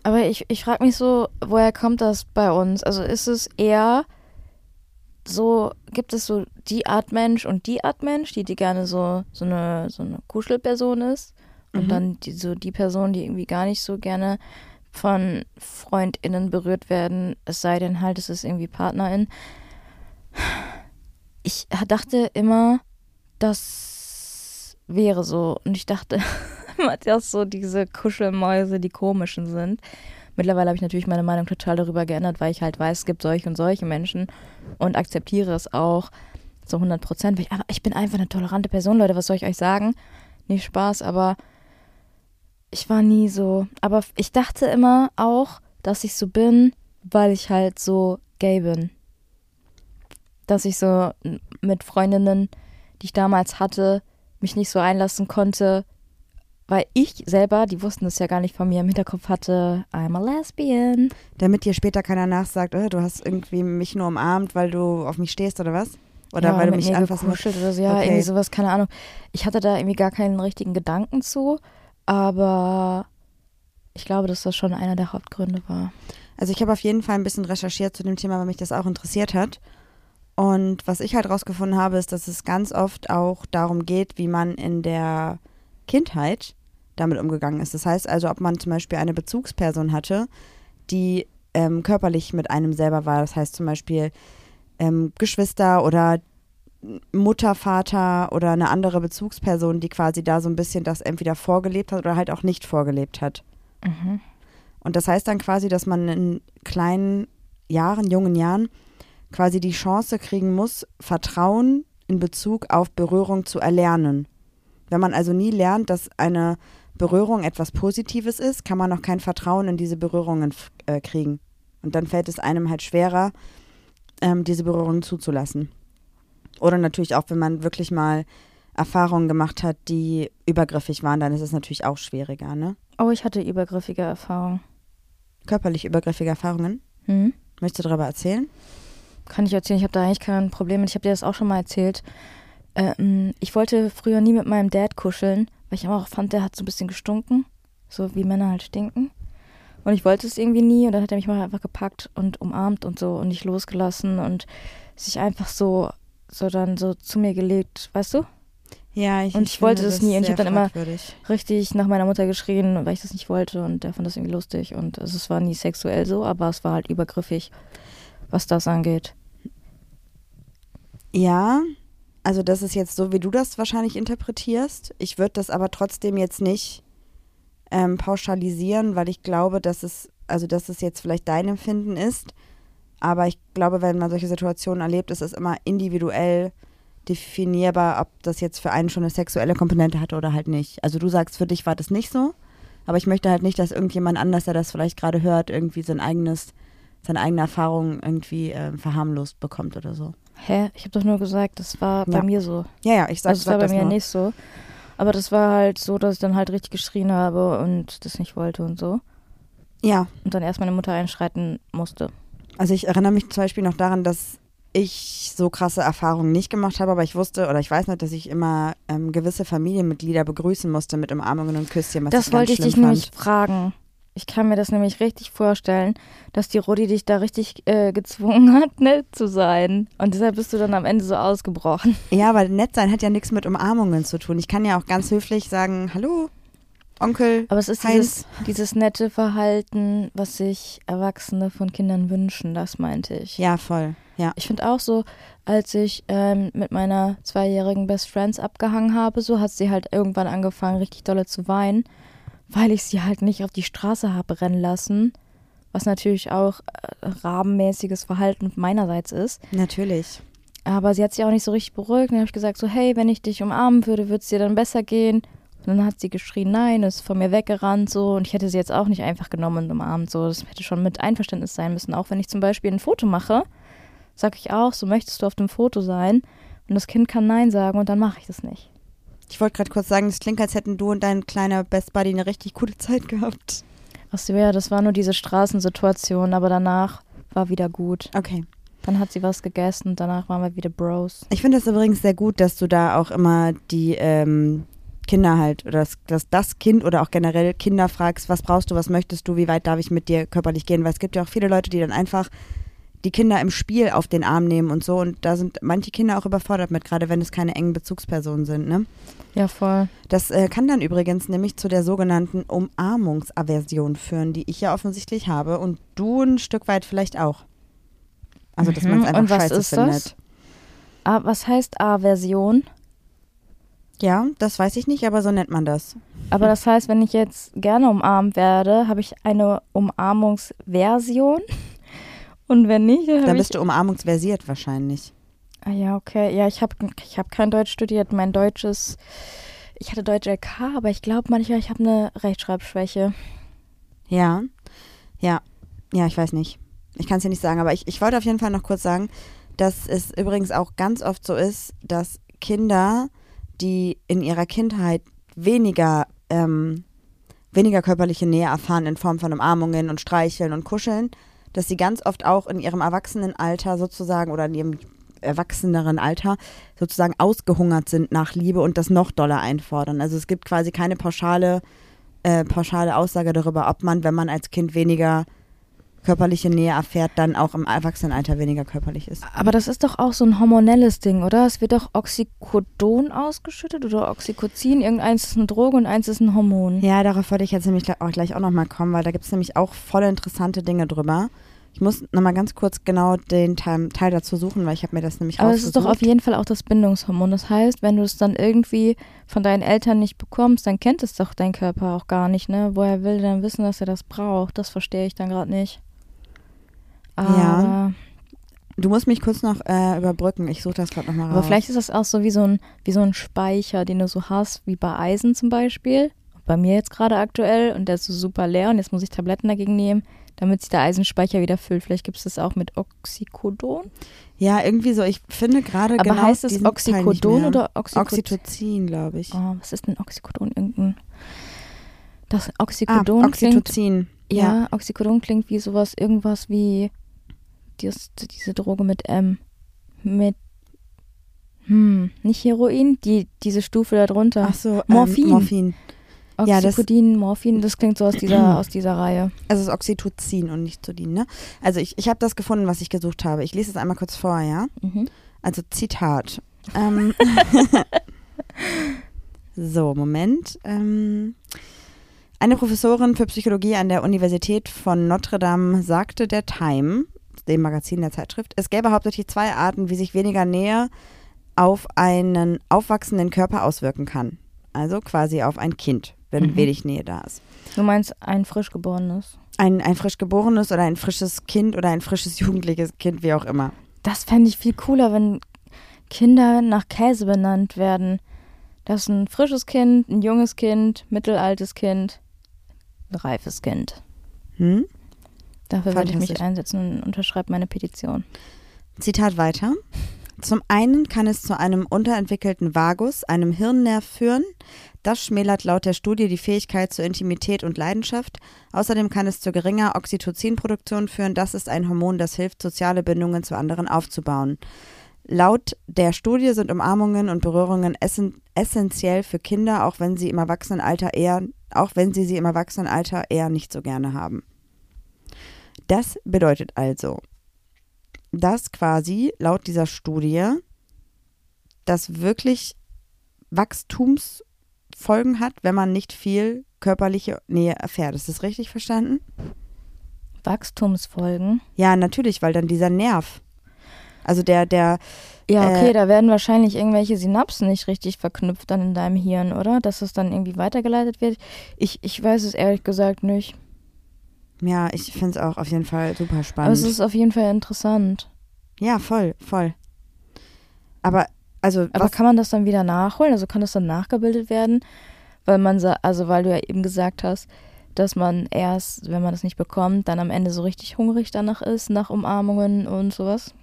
Speaker 1: Aber ich, ich frage mich so, woher kommt das bei uns? Also ist es eher so, gibt es so die Art Mensch und die Art Mensch, die, die gerne so, so, eine, so eine Kuschelperson ist? Und
Speaker 2: Mhm.
Speaker 1: dann die, so die Person, die irgendwie gar nicht so gerne von FreundInnen berührt werden, es sei denn halt, es ist irgendwie PartnerIn. Ich dachte immer, das wäre so. Und ich dachte immer, dass so diese Kuschelmäuse die komischen sind. Mittlerweile habe ich natürlich meine Meinung total darüber geändert, weil ich halt weiß, es gibt solche und solche Menschen und akzeptiere es auch zu 100 Prozent. Aber ich bin einfach eine tolerante Person, Leute, was soll ich euch sagen? Nicht Spaß, aber ich war nie so. Aber ich dachte immer auch, dass ich so bin, weil ich halt so gay bin. Dass ich so mit Freundinnen, die ich damals hatte, mich nicht so einlassen konnte, weil ich selber, die wussten es ja gar nicht von mir, im Hinterkopf hatte, I'm a lesbian.
Speaker 2: Damit dir später keiner nachsagt, oh, du hast irgendwie mich nur umarmt, weil du auf mich stehst oder was? Oder
Speaker 1: ja,
Speaker 2: weil du mich anfassen
Speaker 1: gekuschelt oder so, ja,
Speaker 2: Okay.
Speaker 1: irgendwie sowas, keine Ahnung. Ich hatte da irgendwie gar keinen richtigen Gedanken zu, aber ich glaube, dass das schon einer der Hauptgründe war.
Speaker 2: Also ich habe auf jeden Fall ein bisschen recherchiert zu dem Thema, weil mich das auch interessiert hat. Und was ich halt rausgefunden habe, ist, dass es ganz oft auch darum geht, wie man in der Kindheit damit umgegangen ist. Das heißt also, ob man zum Beispiel eine Bezugsperson hatte, die ähm, körperlich mit einem selber war. Das heißt zum Beispiel ähm, Geschwister oder Mutter, Vater oder eine andere Bezugsperson, die quasi da so ein bisschen das entweder vorgelebt hat oder halt auch nicht vorgelebt hat.
Speaker 1: Mhm.
Speaker 2: Und das heißt dann quasi, dass man in kleinen Jahren, jungen Jahren, quasi die Chance kriegen muss, Vertrauen in Bezug auf Berührung zu erlernen. Wenn man also nie lernt, dass eine Berührung etwas Positives ist, kann man auch kein Vertrauen in diese Berührungen äh, kriegen. Und dann fällt es einem halt schwerer, ähm, diese Berührungen zuzulassen. Oder natürlich auch, wenn man wirklich mal Erfahrungen gemacht hat, die übergriffig waren, dann ist es natürlich auch schwieriger, ne?
Speaker 1: Oh, ich hatte übergriffige Erfahrungen.
Speaker 2: Körperlich übergriffige Erfahrungen.
Speaker 1: Hm?
Speaker 2: Möchtest du darüber erzählen?
Speaker 1: Kann ich erzählen, ich habe da eigentlich kein Problem mit. Ich habe dir das auch schon mal erzählt. Ähm, ich wollte früher nie mit meinem Dad kuscheln, weil ich immer auch fand, der hat so ein bisschen gestunken. So wie Männer halt stinken. Und ich wollte es irgendwie nie und dann hat er mich mal einfach gepackt und umarmt und so und nicht losgelassen und sich einfach so, so dann so zu mir gelegt, weißt du?
Speaker 2: Ja, ich,
Speaker 1: Und ich wollte das nie und ich
Speaker 2: sehr
Speaker 1: hab dann immer-. Richtig nach meiner Mutter geschrien, weil ich das nicht wollte und der fand das irgendwie lustig und also es war nie sexuell so, aber es war halt übergriffig, was das angeht.
Speaker 2: Ja, also das ist jetzt so, wie du das wahrscheinlich interpretierst. Ich würde das aber trotzdem jetzt nicht ähm, pauschalisieren, weil ich glaube, dass es, also dass es jetzt vielleicht dein Empfinden ist. Aber ich glaube, wenn man solche Situationen erlebt, ist es immer individuell definierbar, ob das jetzt für einen schon eine sexuelle Komponente hatte oder halt nicht. Also du sagst, für dich war das nicht so, aber ich möchte halt nicht, dass irgendjemand anders, der das vielleicht gerade hört, irgendwie sein eigenes, seine eigene Erfahrung irgendwie ähm, verharmlost bekommt oder so.
Speaker 1: Hä? Ich habe doch nur gesagt, das war
Speaker 2: Ja.
Speaker 1: bei mir so.
Speaker 2: Ja, ja, ich sag,
Speaker 1: Also es
Speaker 2: sag
Speaker 1: war bei
Speaker 2: das
Speaker 1: mir
Speaker 2: nur.
Speaker 1: nicht so. Aber das war halt so, dass ich dann halt richtig geschrien habe und das nicht wollte und so.
Speaker 2: Ja,
Speaker 1: Und dann erst meine Mutter einschreiten musste.
Speaker 2: also ich erinnere mich zum Beispiel noch daran, dass ich so krasse Erfahrungen nicht gemacht habe, aber ich wusste oder ich weiß nicht, dass ich immer ähm, gewisse Familienmitglieder begrüßen musste mit Umarmungen und Küsschen, was
Speaker 1: das wollte ich dich
Speaker 2: fand.
Speaker 1: nämlich fragen. Ich kann mir das nämlich richtig vorstellen, dass die Rodi dich da richtig äh, gezwungen hat, nett zu sein. Und deshalb bist du dann am Ende so ausgebrochen.
Speaker 2: Ja, weil nett sein hat ja nichts mit Umarmungen zu tun. Ich kann ja auch ganz höflich sagen, hallo, Onkel,
Speaker 1: Aber es ist
Speaker 2: Heinz.
Speaker 1: dieses, dieses nette Verhalten, was sich Erwachsene von Kindern wünschen, das meinte ich.
Speaker 2: Ja, voll. Ja.
Speaker 1: Ich finde auch so, als ich ähm, mit meiner zweijährigen Best Friends abgehangen habe, so hat sie halt irgendwann angefangen, richtig dolle zu weinen, weil ich sie halt nicht auf die Straße habe rennen lassen. Was natürlich auch äh, rabenmäßiges Verhalten meinerseits ist.
Speaker 2: Natürlich.
Speaker 1: Aber sie hat sich auch nicht so richtig beruhigt. Dann habe ich gesagt, so, hey, wenn ich dich umarmen würde, würde es dir dann besser gehen. Und dann hat sie geschrien, nein, ist von mir weggerannt, so. Und ich hätte sie jetzt auch nicht einfach genommen und umarmt, so. Das hätte schon mit Einverständnis sein müssen. Auch wenn ich zum Beispiel ein Foto mache, sage ich auch, so möchtest du auf dem Foto sein. Und das Kind kann Nein sagen und dann mache ich das nicht.
Speaker 2: Ich wollte gerade kurz sagen, es klingt, als hätten du und dein kleiner Best Buddy eine richtig gute Zeit gehabt.
Speaker 1: Ach so, ja, das war nur diese Straßensituation, aber danach war wieder gut.
Speaker 2: Okay.
Speaker 1: Dann hat sie was gegessen und danach waren wir wieder Bros.
Speaker 2: Ich finde es übrigens sehr gut, dass du da auch immer die ähm, Kinder halt oder das, das, das Kind oder auch generell Kinder fragst, was brauchst du, was möchtest du, wie weit darf ich mit dir körperlich gehen, weil es gibt ja auch viele Leute, die dann einfach die Kinder im Spiel auf den Arm nehmen und so und da sind manche Kinder auch überfordert mit, gerade wenn es keine engen Bezugspersonen sind, ne?
Speaker 1: Ja, voll.
Speaker 2: Das äh, kann dann übrigens nämlich zu der sogenannten Umarmungsaversion führen, die ich ja offensichtlich habe und du ein Stück weit vielleicht auch. Also, dass
Speaker 1: Mhm.
Speaker 2: man es einfach
Speaker 1: Und was
Speaker 2: scheiße
Speaker 1: ist
Speaker 2: findet.
Speaker 1: das? Ah, was heißt A-Version?
Speaker 2: Ja, das weiß ich nicht, aber so nennt man das.
Speaker 1: Aber das heißt, wenn ich jetzt gerne umarmt werde, habe ich eine Umarmungsversion. Und wenn nicht, dann
Speaker 2: Dann bist du umarmungsversiert wahrscheinlich.
Speaker 1: Ah ja, okay. Ja, ich habe ich hab kein Deutsch studiert. Mein Deutsch ist. Ich hatte Deutsch LK, aber ich glaube manchmal, ich habe eine Rechtschreibschwäche.
Speaker 2: Ja, ja, ja, ich weiß nicht. Ich kann es dir nicht sagen, aber ich, ich wollte auf jeden Fall noch kurz sagen, dass es übrigens auch ganz oft so ist, dass Kinder, die in ihrer Kindheit weniger, ähm, weniger körperliche Nähe erfahren in Form von Umarmungen und Streicheln und Kuscheln, dass sie ganz oft auch in ihrem Erwachsenenalter sozusagen oder in ihrem erwachseneren Alter sozusagen ausgehungert sind nach Liebe und das noch doller einfordern. Also es gibt quasi keine pauschale, äh, pauschale Aussage darüber, ob man, wenn man als Kind weniger körperliche Nähe erfährt, dann auch im Erwachsenenalter weniger körperlich ist.
Speaker 1: Aber das ist doch auch so ein hormonelles Ding, oder? Es wird doch Oxycodon ausgeschüttet oder Oxycozin. Irgendeins ist eine Droge und eins ist ein Hormon.
Speaker 2: Ja, darauf wollte ich jetzt nämlich gleich auch, gleich auch nochmal kommen, weil da gibt es nämlich auch voll interessante Dinge drüber. Ich muss nochmal ganz kurz genau den Teil, Teil dazu suchen, weil ich habe mir das nämlich
Speaker 1: Aber es ist doch auf jeden Fall auch das Bindungshormon. Das heißt, wenn du es dann irgendwie von deinen Eltern nicht bekommst, dann kennt es doch dein Körper auch gar nicht, ne? Woher will dann wissen, dass er das braucht? Das verstehe ich dann gerade nicht. Aber,
Speaker 2: Ja. Du musst mich kurz noch äh, überbrücken. Ich suche das gerade nochmal raus.
Speaker 1: aber vielleicht ist das auch so wie so, ein, wie so ein Speicher, den du so hast, wie bei Eisen zum Beispiel. Bei mir jetzt gerade aktuell und der ist so super leer und jetzt muss ich Tabletten dagegen nehmen, damit sich der Eisenspeicher wieder füllt. Vielleicht gibt es das auch mit Oxycodon.
Speaker 2: Ja, irgendwie so. Ich finde gerade
Speaker 1: Aber
Speaker 2: genau
Speaker 1: heißt es Oxycodon oder Oxycodon?
Speaker 2: Oxytocin, glaube ich.
Speaker 1: Oh, was ist denn Oxycodon? Irgendein. Das
Speaker 2: ah,
Speaker 1: Oxycodon klingt.
Speaker 2: Oxytocin.
Speaker 1: Ja, Oxycodon klingt wie sowas, irgendwas wie dies, diese Droge mit M. Mit. Hm, nicht Heroin, die, diese Stufe darunter.
Speaker 2: Ach so,
Speaker 1: Morphin.
Speaker 2: Ähm, Morphin. Ja, das-
Speaker 1: Oxycodin, Morphin, das klingt so aus dieser, aus dieser Reihe.
Speaker 2: Also es ist Oxytocin und nicht Zodin, ne? Also ich, ich habe das gefunden, was ich gesucht habe. Ich lese es einmal kurz vor, ja?
Speaker 1: Mhm.
Speaker 2: Also Zitat. Ähm, so, Moment. Ähm, eine Professorin für Psychologie an der Universität von Notre Dame sagte der Time, dem Magazin der Zeitschrift, es gäbe hauptsächlich zwei Arten, wie sich weniger Nähe auf einen aufwachsenden Körper auswirken kann. Also quasi auf ein Kind, wenn
Speaker 1: Mhm.
Speaker 2: wenig Nähe da ist.
Speaker 1: Du meinst ein frisch geborenes.
Speaker 2: Ein, ein frisch geborenes oder ein frisches Kind oder ein frisches jugendliches Kind, wie auch immer.
Speaker 1: Das fände ich viel cooler, wenn Kinder nach Käse benannt werden. Das ist ein frisches Kind, ein junges Kind, mittelaltes Kind, ein reifes Kind.
Speaker 2: Hm?
Speaker 1: Dafür würde ich mich einsetzen und unterschreibe meine Petition.
Speaker 2: Zitat weiter. Zum einen kann es zu einem unterentwickelten Vagus, einem Hirnnerv führen. Das schmälert laut der Studie die Fähigkeit zur Intimität und Leidenschaft. Außerdem kann es zu geringer Oxytocinproduktion führen. Das ist ein Hormon, das hilft, soziale Bindungen zu anderen aufzubauen. Laut der Studie sind Umarmungen und Berührungen essen, essentiell für Kinder, auch wenn sie im Erwachsenenalter eher, auch wenn sie sie im Erwachsenenalter eher nicht so gerne haben. Das bedeutet also, dass quasi laut dieser Studie das wirklich Wachstumsfolgen hat, wenn man nicht viel körperliche Nähe erfährt. Ist das richtig verstanden?
Speaker 1: Wachstumsfolgen.
Speaker 2: Ja, natürlich, weil dann dieser Nerv, also der, der,
Speaker 1: Ja, okay,
Speaker 2: Äh,
Speaker 1: da werden wahrscheinlich irgendwelche Synapsen nicht richtig verknüpft dann in deinem Hirn, oder? Dass es dann irgendwie weitergeleitet wird. Ich, ich weiß es ehrlich gesagt nicht.
Speaker 2: Ja, ich finde es auch auf jeden Fall super
Speaker 1: Aber
Speaker 2: spannend.
Speaker 1: es ist auf jeden Fall interessant.
Speaker 2: ja, voll, voll. Aber, also,
Speaker 1: Aber kann man das dann wieder nachholen? Also kann das dann nachgebildet werden? Weil man, sa- also weil du ja eben gesagt hast, dass man erst, wenn man das nicht bekommt, dann am Ende so richtig hungrig danach ist, nach Umarmungen und sowas.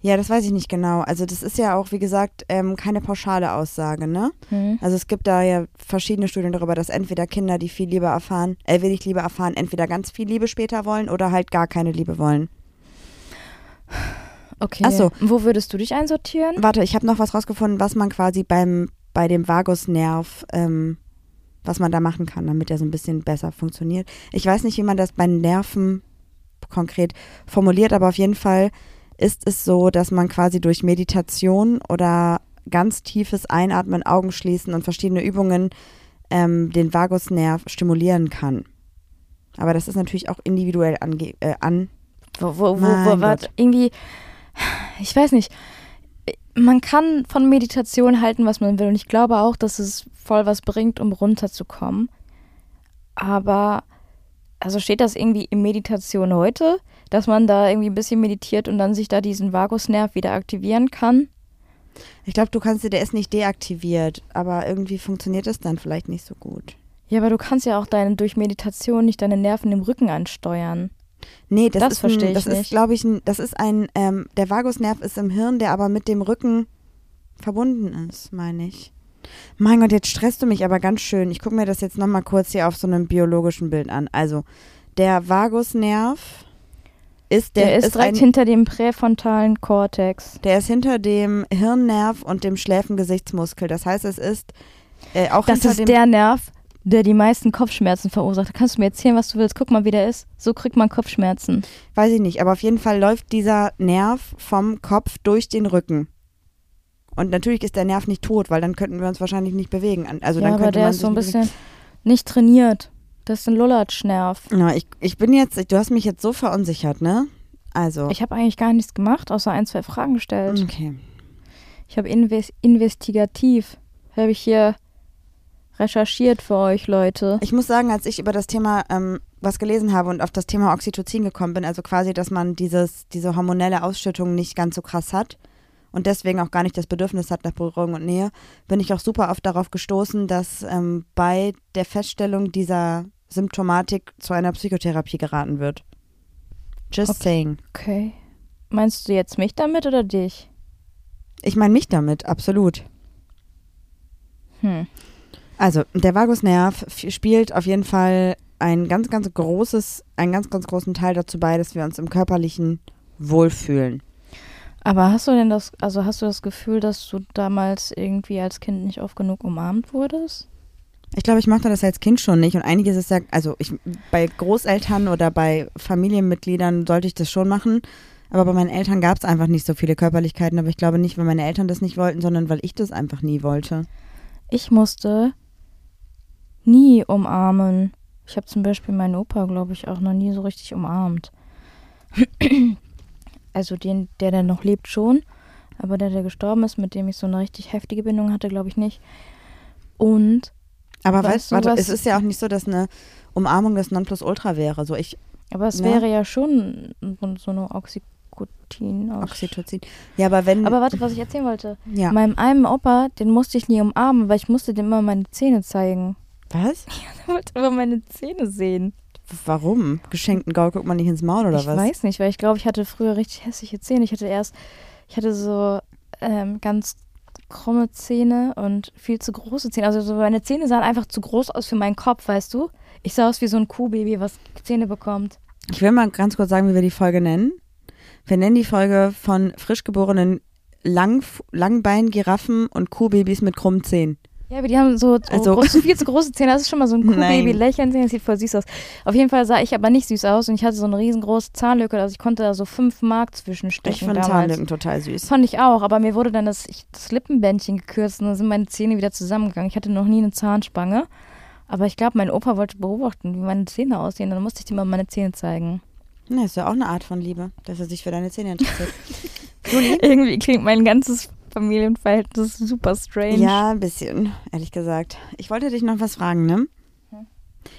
Speaker 2: Ja, das weiß ich nicht genau. Also, das ist ja auch, wie gesagt, ähm, keine pauschale Aussage, ne?
Speaker 1: Hm.
Speaker 2: Also es gibt da ja verschiedene Studien darüber, dass entweder Kinder, die viel Liebe erfahren, äh, wenig Liebe erfahren, entweder ganz viel Liebe später wollen oder halt gar keine Liebe wollen.
Speaker 1: Okay.
Speaker 2: Ach so.
Speaker 1: Wo würdest du dich einsortieren?
Speaker 2: Warte, ich habe noch was rausgefunden, was man quasi beim bei dem Vagusnerv, ähm, was man da machen kann, damit er so ein bisschen besser funktioniert. Ich weiß nicht, wie man das bei Nerven konkret formuliert, aber auf jeden Fall ist es so, dass man quasi durch Meditation oder ganz tiefes Einatmen, Augen schließen und verschiedene Übungen ähm, den Vagusnerv stimulieren kann. Aber das ist natürlich auch individuell ange äh, an.
Speaker 1: Wo, wo, wo, wo warte, irgendwie, ich weiß nicht. Man kann von Meditation halten, was man will. Und ich glaube auch, dass es voll was bringt, um runterzukommen. Aber, also steht das irgendwie in Meditation heute, dass man da irgendwie ein bisschen meditiert und dann sich da diesen Vagusnerv wieder aktivieren kann?
Speaker 2: Ich glaube, du kannst dir, der ist nicht deaktiviert, aber irgendwie funktioniert es dann vielleicht nicht so gut.
Speaker 1: Ja, aber du kannst ja auch deine, durch Meditation nicht deine Nerven im Rücken ansteuern.
Speaker 2: Nee, das,
Speaker 1: Das
Speaker 2: ist
Speaker 1: versteh
Speaker 2: ein, das
Speaker 1: ich
Speaker 2: ist,
Speaker 1: nicht.
Speaker 2: glaube ich, ein, das ist ein, ähm, der Vagusnerv ist im Hirn, der aber mit dem Rücken verbunden ist, meine ich. Mein Gott, jetzt stresst du mich aber ganz schön. Ich gucke mir das jetzt nochmal kurz hier auf so einem biologischen Bild an. Also, der Vagusnerv ist, der,
Speaker 1: Der, ist, direkt
Speaker 2: ein,
Speaker 1: hinter dem präfrontalen Kortex.
Speaker 2: der ist hinter dem Hirnnerv und dem Schläfengesichtsmuskel. Das heißt, es ist äh, auch
Speaker 1: Das
Speaker 2: hinter
Speaker 1: ist
Speaker 2: dem
Speaker 1: der Nerv, der die meisten Kopfschmerzen verursacht. Kannst du mir erzählen, was du willst? Guck mal, wie der ist. So kriegt man Kopfschmerzen.
Speaker 2: Weiß ich nicht, aber auf jeden Fall läuft dieser Nerv vom Kopf durch den Rücken. Und natürlich ist der Nerv nicht tot, weil dann könnten wir uns wahrscheinlich nicht bewegen. Also
Speaker 1: ja,
Speaker 2: dann
Speaker 1: aber
Speaker 2: könnte
Speaker 1: der
Speaker 2: man
Speaker 1: ist so ein
Speaker 2: bewegen.
Speaker 1: bisschen nicht trainiert. Das ist ein Lulatschnerv.
Speaker 2: Na, ich, ich bin jetzt, du hast mich jetzt so verunsichert, ne? Also.
Speaker 1: Ich habe eigentlich gar nichts gemacht, außer ein, zwei Fragen gestellt.
Speaker 2: okay.
Speaker 1: Ich habe inves investigativ, habe ich hier recherchiert für euch, Leute.
Speaker 2: Ich muss sagen, als ich über das Thema ähm, was gelesen habe und auf das Thema Oxytocin gekommen bin, also quasi, dass man dieses, diese hormonelle Ausschüttung nicht ganz so krass hat und deswegen auch gar nicht das Bedürfnis hat nach Berührung und Nähe, bin ich auch super oft darauf gestoßen, dass ähm, bei der Feststellung dieser Symptomatik zu einer Psychotherapie geraten wird. Just
Speaker 1: Okay.
Speaker 2: saying.
Speaker 1: Okay. Meinst du jetzt mich damit oder dich?
Speaker 2: Ich meine mich damit, absolut.
Speaker 1: Hm.
Speaker 2: Also, der Vagusnerv spielt auf jeden Fall ein ganz, ganz großes, einen ganz, ganz großen Teil dazu bei, dass wir uns im körperlichen wohlfühlen.
Speaker 1: Aber hast du denn das, also hast du das Gefühl, dass du damals irgendwie als Kind nicht oft genug umarmt wurdest?
Speaker 2: Ich glaube, ich mochte das als Kind schon nicht und einiges ist ja, also ich, bei Großeltern oder bei Familienmitgliedern sollte ich das schon machen, aber bei meinen Eltern gab es einfach nicht so viele Körperlichkeiten, aber ich glaube nicht, weil meine Eltern das nicht wollten, sondern weil ich das einfach nie wollte.
Speaker 1: Ich musste nie umarmen. Ich habe zum Beispiel meinen Opa, glaube ich, auch noch nie so richtig umarmt. Also den, der, der noch lebt, schon. Aber der, der gestorben ist, mit dem ich so eine richtig heftige Bindung hatte, glaube ich nicht. Und,
Speaker 2: Aber
Speaker 1: Weißt
Speaker 2: weißt
Speaker 1: du,
Speaker 2: warte, es ist ja auch nicht so, dass eine Umarmung das Nonplusultra wäre. So ich,
Speaker 1: aber es
Speaker 2: Ja.
Speaker 1: wäre ja schon so- eine Oxycotin.
Speaker 2: Oxytocin. Ja, aber wenn,
Speaker 1: Aber warte, was ich erzählen wollte.
Speaker 2: ja.
Speaker 1: Meinem einen Opa, den musste ich nie umarmen, weil ich musste dem immer meine Zähne zeigen.
Speaker 2: Was?
Speaker 1: Er wollte immer meine Zähne sehen.
Speaker 2: Warum? Geschenkten Gaul guckt man nicht ins Maul oder
Speaker 1: ich
Speaker 2: was?
Speaker 1: weiß nicht, weil ich glaube, ich hatte früher richtig hässliche Zähne. Ich hatte erst, ich hatte so ähm, ganz krumme Zähne und viel zu große Zähne. Also so meine Zähne sahen einfach zu groß aus für meinen Kopf, weißt du? Ich sah aus wie so ein Kuhbaby, was Zähne bekommt.
Speaker 2: Ich will mal ganz kurz sagen, wie wir die Folge nennen. Wir nennen die Folge von frisch geborenen Lang Langbein-Giraffen und Kuhbabys mit krummen Zähnen.
Speaker 1: Ja, aber die haben so, so
Speaker 2: Also-
Speaker 1: groß, viel zu große Zähne. Das ist schon mal so ein Kuhbaby.
Speaker 2: Nein.
Speaker 1: Lächeln sehen, das sieht voll süß aus. Auf jeden Fall sah ich aber nicht süß aus und ich hatte so eine riesengroße Zahnlücke. Also ich konnte da so fünf Mark zwischenstechen
Speaker 2: Ich finde
Speaker 1: damals.
Speaker 2: Zahnlücken total süß.
Speaker 1: Fand ich auch, aber mir wurde dann das, ich, das Lippenbändchen gekürzt und dann sind meine Zähne wieder zusammengegangen. Ich hatte noch nie eine Zahnspange. Aber ich glaube, mein Opa wollte beobachten, wie meine Zähne aussehen. Dann musste ich ihm mal meine Zähne zeigen.
Speaker 2: Na, ist ja auch eine Art von Liebe, dass er sich für deine Zähne interessiert. Juli?
Speaker 1: Irgendwie klingt mein ganzes Familienverhältnis super strange.
Speaker 2: Ja, ein bisschen, ehrlich gesagt. Ich wollte dich noch was fragen, ne?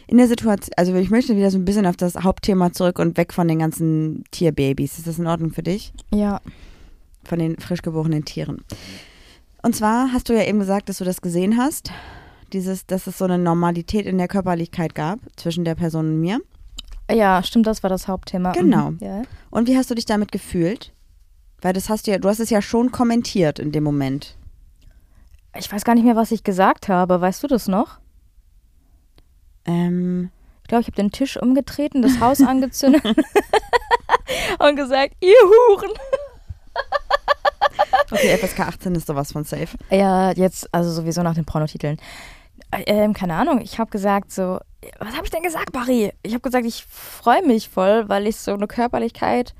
Speaker 2: In der Situation, also ich möchte wieder so ein bisschen auf das Hauptthema zurück und weg von den ganzen Tierbabys. Ist das in Ordnung für dich?
Speaker 1: Ja.
Speaker 2: Von den frisch geborenen Tieren. Und zwar hast du ja eben gesagt, dass du das gesehen hast. Dieses, dass es so eine Normalität in der Körperlichkeit gab zwischen der Person und mir.
Speaker 1: Ja, stimmt, das war das Hauptthema.
Speaker 2: Genau.
Speaker 1: Mhm. Ja.
Speaker 2: Und wie hast du dich damit gefühlt? Weil das hast du ja, du hast es ja schon kommentiert in dem Moment.
Speaker 1: Ich weiß gar nicht mehr, was ich gesagt habe. Weißt du das noch?
Speaker 2: Ähm,
Speaker 1: Ich glaube, ich habe den Tisch umgetreten, das Haus angezündet und gesagt, ihr Huren.
Speaker 2: okay, FSK 18 ist sowas von safe.
Speaker 1: Ja, jetzt, also sowieso nach den Pornotiteln. Äh, Ähm, keine Ahnung, ich habe gesagt so, was habe ich denn gesagt, Marie? Ich habe gesagt, ich freue mich voll, weil ich so eine Körperlichkeit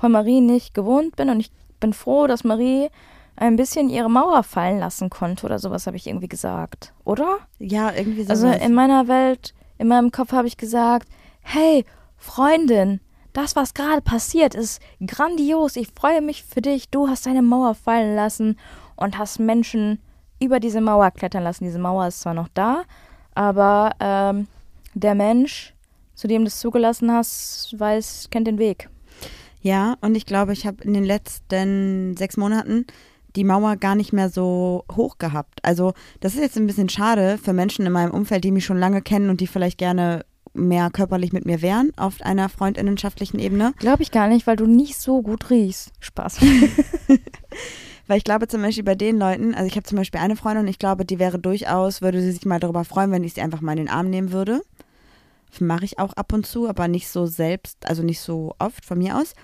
Speaker 1: von Marie nicht gewohnt bin und ich bin froh, dass Marie ein bisschen ihre Mauer fallen lassen konnte oder sowas habe ich irgendwie gesagt, oder?
Speaker 2: Ja, irgendwie sowas.
Speaker 1: Also in meiner Welt, in meinem Kopf habe ich gesagt, hey, Freundin, das, was gerade passiert, ist grandios. Ich freue mich für dich. Du hast deine Mauer fallen lassen und hast Menschen über diese Mauer klettern lassen. Diese Mauer ist zwar noch da, aber ähm, der Mensch, zu dem du es zugelassen hast, weiß, kennt den Weg.
Speaker 2: Ja, und ich glaube, ich habe in den letzten sechs Monaten die Mauer gar nicht mehr so hoch gehabt. Also das ist jetzt ein bisschen schade für Menschen in meinem Umfeld, die mich schon lange kennen und die vielleicht gerne mehr körperlich mit mir wären auf einer freundinnenschaftlichen Ebene.
Speaker 1: Glaube ich gar nicht, weil du nicht so gut riechst. Spaß.
Speaker 2: Weil ich glaube zum Beispiel bei den Leuten, also ich habe zum Beispiel eine Freundin, ich glaube, die wäre durchaus, würde sie sich mal darüber freuen, wenn ich sie einfach mal in den Arm nehmen würde. Das mache ich auch ab und zu, aber nicht so selbst, also nicht so oft von mir aus.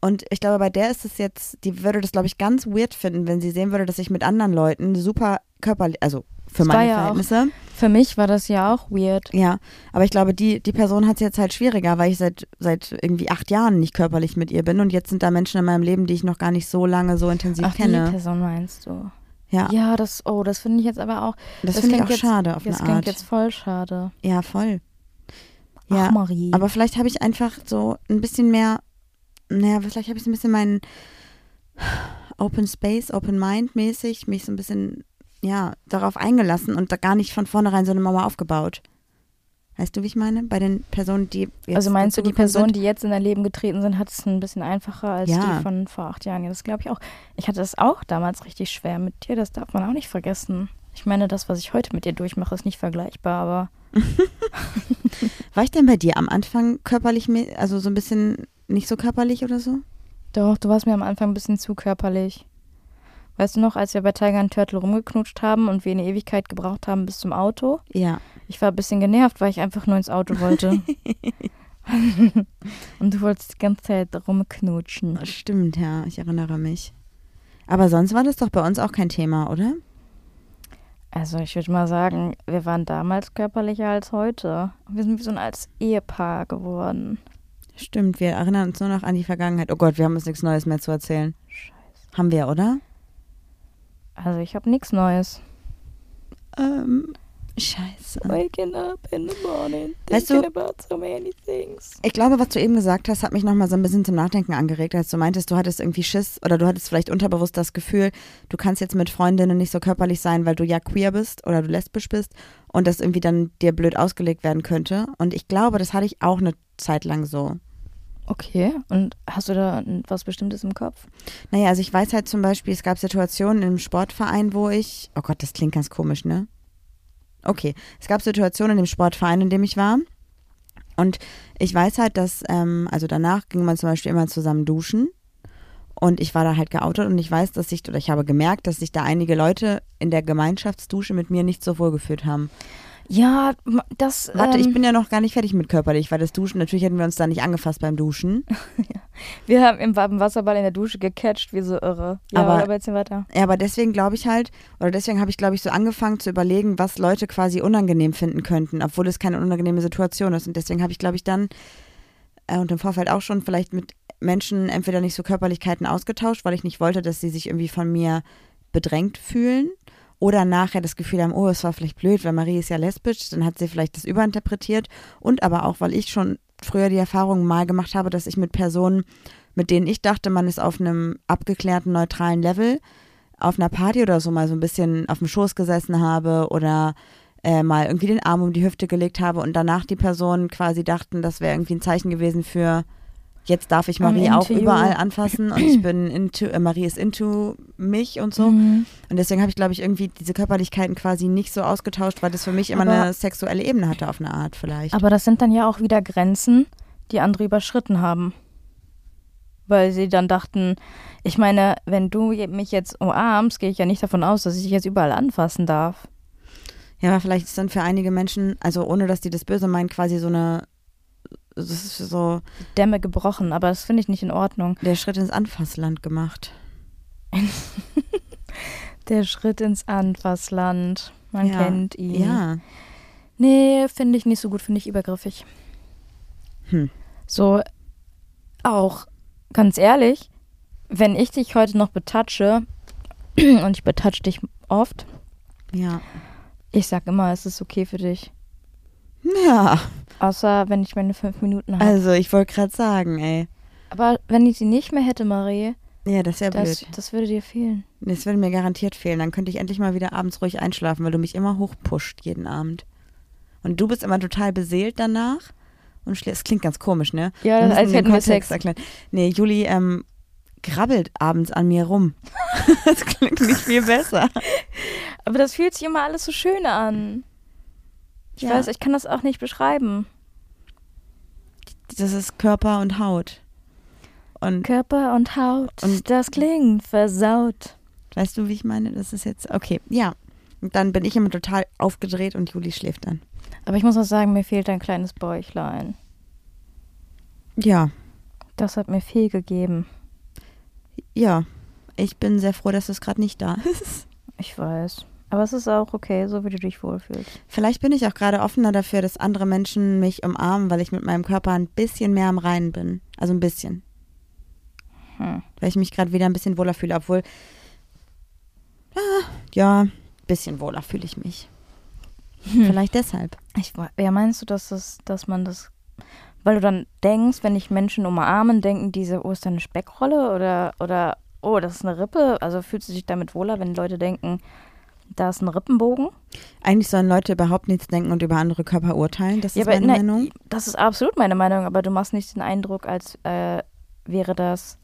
Speaker 2: Und ich glaube, bei der ist es jetzt, die würde das, glaube ich, ganz weird finden, wenn sie sehen würde, dass ich mit anderen Leuten super körperlich, also für
Speaker 1: Das
Speaker 2: meine
Speaker 1: ja auch-
Speaker 2: Verhältnisse.
Speaker 1: Für mich war das ja auch weird.
Speaker 2: Ja, aber ich glaube, die, die Person hat es jetzt halt schwieriger, weil ich seit, seit irgendwie acht Jahren nicht körperlich mit ihr bin und jetzt sind da Menschen in meinem Leben, die ich noch gar nicht so lange so intensiv
Speaker 1: Ach, die
Speaker 2: kenne.
Speaker 1: Person meinst du?
Speaker 2: Ja,
Speaker 1: Ja, das, oh, das finde ich jetzt aber auch.
Speaker 2: das,
Speaker 1: das
Speaker 2: finde ich
Speaker 1: klingt
Speaker 2: auch
Speaker 1: jetzt-
Speaker 2: schade auf
Speaker 1: Das
Speaker 2: eine
Speaker 1: klingt
Speaker 2: Art.
Speaker 1: jetzt voll schade.
Speaker 2: Ja, voll. Ja,
Speaker 1: Ach, Marie.
Speaker 2: Aber vielleicht habe ich einfach so ein bisschen mehr, naja, vielleicht habe ich so ein bisschen meinen Open Space, Open Mind mäßig, mich so ein bisschen, ja, darauf eingelassen und da gar nicht von vornherein so eine Mauer aufgebaut. Weißt du, wie ich meine? Bei den Personen, die jetzt
Speaker 1: also meinst du, die Personen,
Speaker 2: sind?
Speaker 1: die jetzt in dein Leben getreten sind, hat es ein bisschen einfacher als
Speaker 2: Ja.
Speaker 1: die von vor acht Jahren? Ja, das glaube ich auch. Ich hatte das auch damals richtig schwer mit dir, das darf man auch nicht vergessen. Ich meine, das, was ich heute mit dir durchmache, ist nicht vergleichbar, aber
Speaker 2: War ich denn bei dir am Anfang körperlich, also so ein bisschen nicht so körperlich oder so?
Speaker 1: doch, du warst mir am Anfang ein bisschen zu körperlich. Weißt du noch, als wir bei Tiger and Turtle rumgeknutscht haben und wir eine Ewigkeit gebraucht haben bis zum Auto?
Speaker 2: Ja.
Speaker 1: Ich war ein bisschen genervt, weil ich einfach nur ins Auto wollte. und du wolltest die ganze Zeit rumknutschen.
Speaker 2: Stimmt, ja, ich erinnere mich. Aber sonst war das doch bei uns auch kein Thema, oder?
Speaker 1: Also ich würde mal sagen, wir waren damals körperlicher als heute. Wir sind wie so ein als Ehepaar geworden.
Speaker 2: Stimmt, wir erinnern uns nur noch an die Vergangenheit. Oh Gott, wir haben uns nichts Neues mehr zu erzählen.
Speaker 1: Scheiße.
Speaker 2: Haben wir, oder?
Speaker 1: Also ich habe nichts Neues.
Speaker 2: Ähm, scheiße.
Speaker 1: Waking up in the morning,
Speaker 2: Weißt du-
Speaker 1: about so many things.
Speaker 2: Ich glaube, was du eben gesagt hast, hat mich nochmal so ein bisschen zum Nachdenken angeregt, als du meintest, du hattest irgendwie Schiss oder du hattest vielleicht unterbewusst das Gefühl, du kannst jetzt mit Freundinnen nicht so körperlich sein, weil du ja queer bist oder du lesbisch bist und das irgendwie dann dir blöd ausgelegt werden könnte. Und ich glaube, das hatte ich auch eine Zeit lang so.
Speaker 1: Okay, und hast du da was Bestimmtes im Kopf?
Speaker 2: Naja, also ich weiß halt zum Beispiel, es gab Situationen im Sportverein, wo ich, oh Gott, das klingt ganz komisch, ne? Okay, es gab Situationen in dem Sportverein, in dem ich war. Und ich weiß halt, dass, ähm, also danach ging man zum Beispiel immer zusammen duschen. Und ich war da halt geoutet und ich weiß, dass sich, oder ich habe gemerkt, dass sich da einige Leute in der Gemeinschaftsdusche mit mir nicht so wohl gefühlt haben.
Speaker 1: Ja, das.
Speaker 2: Warte,
Speaker 1: ähm,
Speaker 2: ich bin ja noch gar nicht fertig mit körperlich, weil das Duschen, natürlich hätten wir uns da nicht angefasst beim Duschen.
Speaker 1: Wir haben im, im Wasserball in der Dusche gecatcht, wie so irre. Ja,
Speaker 2: Aber-
Speaker 1: aber, aber jetzt weiter.
Speaker 2: Ja, aber deswegen glaube ich halt, oder deswegen habe ich, glaube ich, so angefangen zu überlegen, was Leute quasi unangenehm finden könnten, obwohl es keine unangenehme Situation ist. Und deswegen habe ich, glaube ich, dann äh, und im Vorfeld auch schon vielleicht mit Menschen entweder nicht so Körperlichkeiten ausgetauscht, weil ich nicht wollte, dass sie sich irgendwie von mir bedrängt fühlen. Oder nachher das Gefühl haben, oh, es war vielleicht blöd, weil Marie ist ja lesbisch, dann hat sie vielleicht das überinterpretiert. Und aber auch, weil ich schon früher die Erfahrung mal gemacht habe, dass ich mit Personen, mit denen ich dachte, man ist auf einem abgeklärten, neutralen Level, auf einer Party oder so mal so ein bisschen auf dem Schoß gesessen habe oder äh, mal irgendwie den Arm um die Hüfte gelegt habe und danach die Personen quasi dachten, das wäre irgendwie ein Zeichen gewesen für jetzt darf ich Marie auch
Speaker 1: you.
Speaker 2: überall anfassen und ich bin into, äh, Marie ist into mich und so.
Speaker 1: Mhm.
Speaker 2: Und deswegen habe ich, glaube ich, irgendwie diese Körperlichkeiten quasi nicht so ausgetauscht, weil das für mich immer
Speaker 1: Aber-
Speaker 2: eine sexuelle Ebene hatte auf eine Art vielleicht.
Speaker 1: Aber das sind dann ja auch wieder Grenzen, die andere überschritten haben. Weil sie dann dachten, ich meine, wenn du mich jetzt umarmst, gehe ich ja nicht davon aus, dass ich dich jetzt überall anfassen darf.
Speaker 2: ja, aber vielleicht ist dann für einige Menschen, also ohne dass die das böse meinen, quasi so eine, das ist so
Speaker 1: Dämme gebrochen, aber das finde ich nicht in Ordnung.
Speaker 2: der Schritt ins Anfassland gemacht.
Speaker 1: Der Schritt ins Anfassland. Man
Speaker 2: Ja.
Speaker 1: kennt ihn.
Speaker 2: Ja.
Speaker 1: Nee, finde ich nicht so gut, finde ich übergriffig.
Speaker 2: Hm.
Speaker 1: So, auch, ganz ehrlich, wenn ich dich heute noch betatsche, und ich betatsche dich oft,
Speaker 2: Ja.
Speaker 1: ich sag immer, es ist okay für dich.
Speaker 2: Ja.
Speaker 1: Außer wenn ich meine fünf Minuten habe.
Speaker 2: Also, ich wollte gerade sagen, ey.
Speaker 1: Aber wenn ich sie nicht mehr hätte, Marie,
Speaker 2: Ja, das wäre
Speaker 1: das,
Speaker 2: blöd.
Speaker 1: das würde dir fehlen.
Speaker 2: Das würde mir garantiert fehlen. Dann könnte ich endlich mal wieder abends ruhig einschlafen, weil du mich immer hochpusht jeden Abend. Und du bist immer total beseelt danach. Und es klingt ganz komisch, ne?
Speaker 1: Ja,
Speaker 2: Wir
Speaker 1: als hätten wir Sex.
Speaker 2: Erklären. Nee, Juli ähm, grabbelt abends an mir rum. das klingt nicht viel besser.
Speaker 1: Aber das fühlt sich immer alles so schön an. Ich
Speaker 2: Ja.
Speaker 1: weiß, ich kann das auch nicht beschreiben.
Speaker 2: Das ist Körper und Haut. Und
Speaker 1: Körper und Haut,
Speaker 2: Und-
Speaker 1: das klingt versaut.
Speaker 2: weißt du, wie ich meine? Das ist jetzt, okay, ja. Und dann bin ich immer total aufgedreht und Juli schläft dann.
Speaker 1: Aber ich muss auch sagen, mir fehlt ein kleines Bäuchlein.
Speaker 2: Ja,
Speaker 1: Das hat mir viel gegeben.
Speaker 2: ja. Ich bin sehr froh, dass es gerade nicht da ist.
Speaker 1: Ich weiß. Aber es ist auch okay, so wie du dich wohlfühlst.
Speaker 2: Vielleicht bin ich auch gerade offener dafür, dass andere Menschen mich umarmen, weil ich mit meinem Körper ein bisschen mehr am Reinen bin. Also ein bisschen.
Speaker 1: Hm.
Speaker 2: Weil ich mich gerade wieder ein bisschen wohler fühle, obwohl. Ah, ja, ein bisschen wohler fühle ich mich.
Speaker 1: Hm.
Speaker 2: Vielleicht deshalb.
Speaker 1: Ich, ja, meinst du, dass, das, dass man das weil du dann denkst, wenn ich Menschen umarmen, denken diese, oh, ist da eine Speckrolle oder, oder oh, das ist eine Rippe. Also fühlst du dich damit wohler, wenn Leute denken, da ist ein Rippenbogen?
Speaker 2: Eigentlich sollen Leute überhaupt nichts denken und über andere Körper urteilen. Das ist
Speaker 1: aber
Speaker 2: meine
Speaker 1: nein,
Speaker 2: Meinung.
Speaker 1: Das ist absolut meine Meinung, aber du machst nicht den Eindruck, als äh, wäre das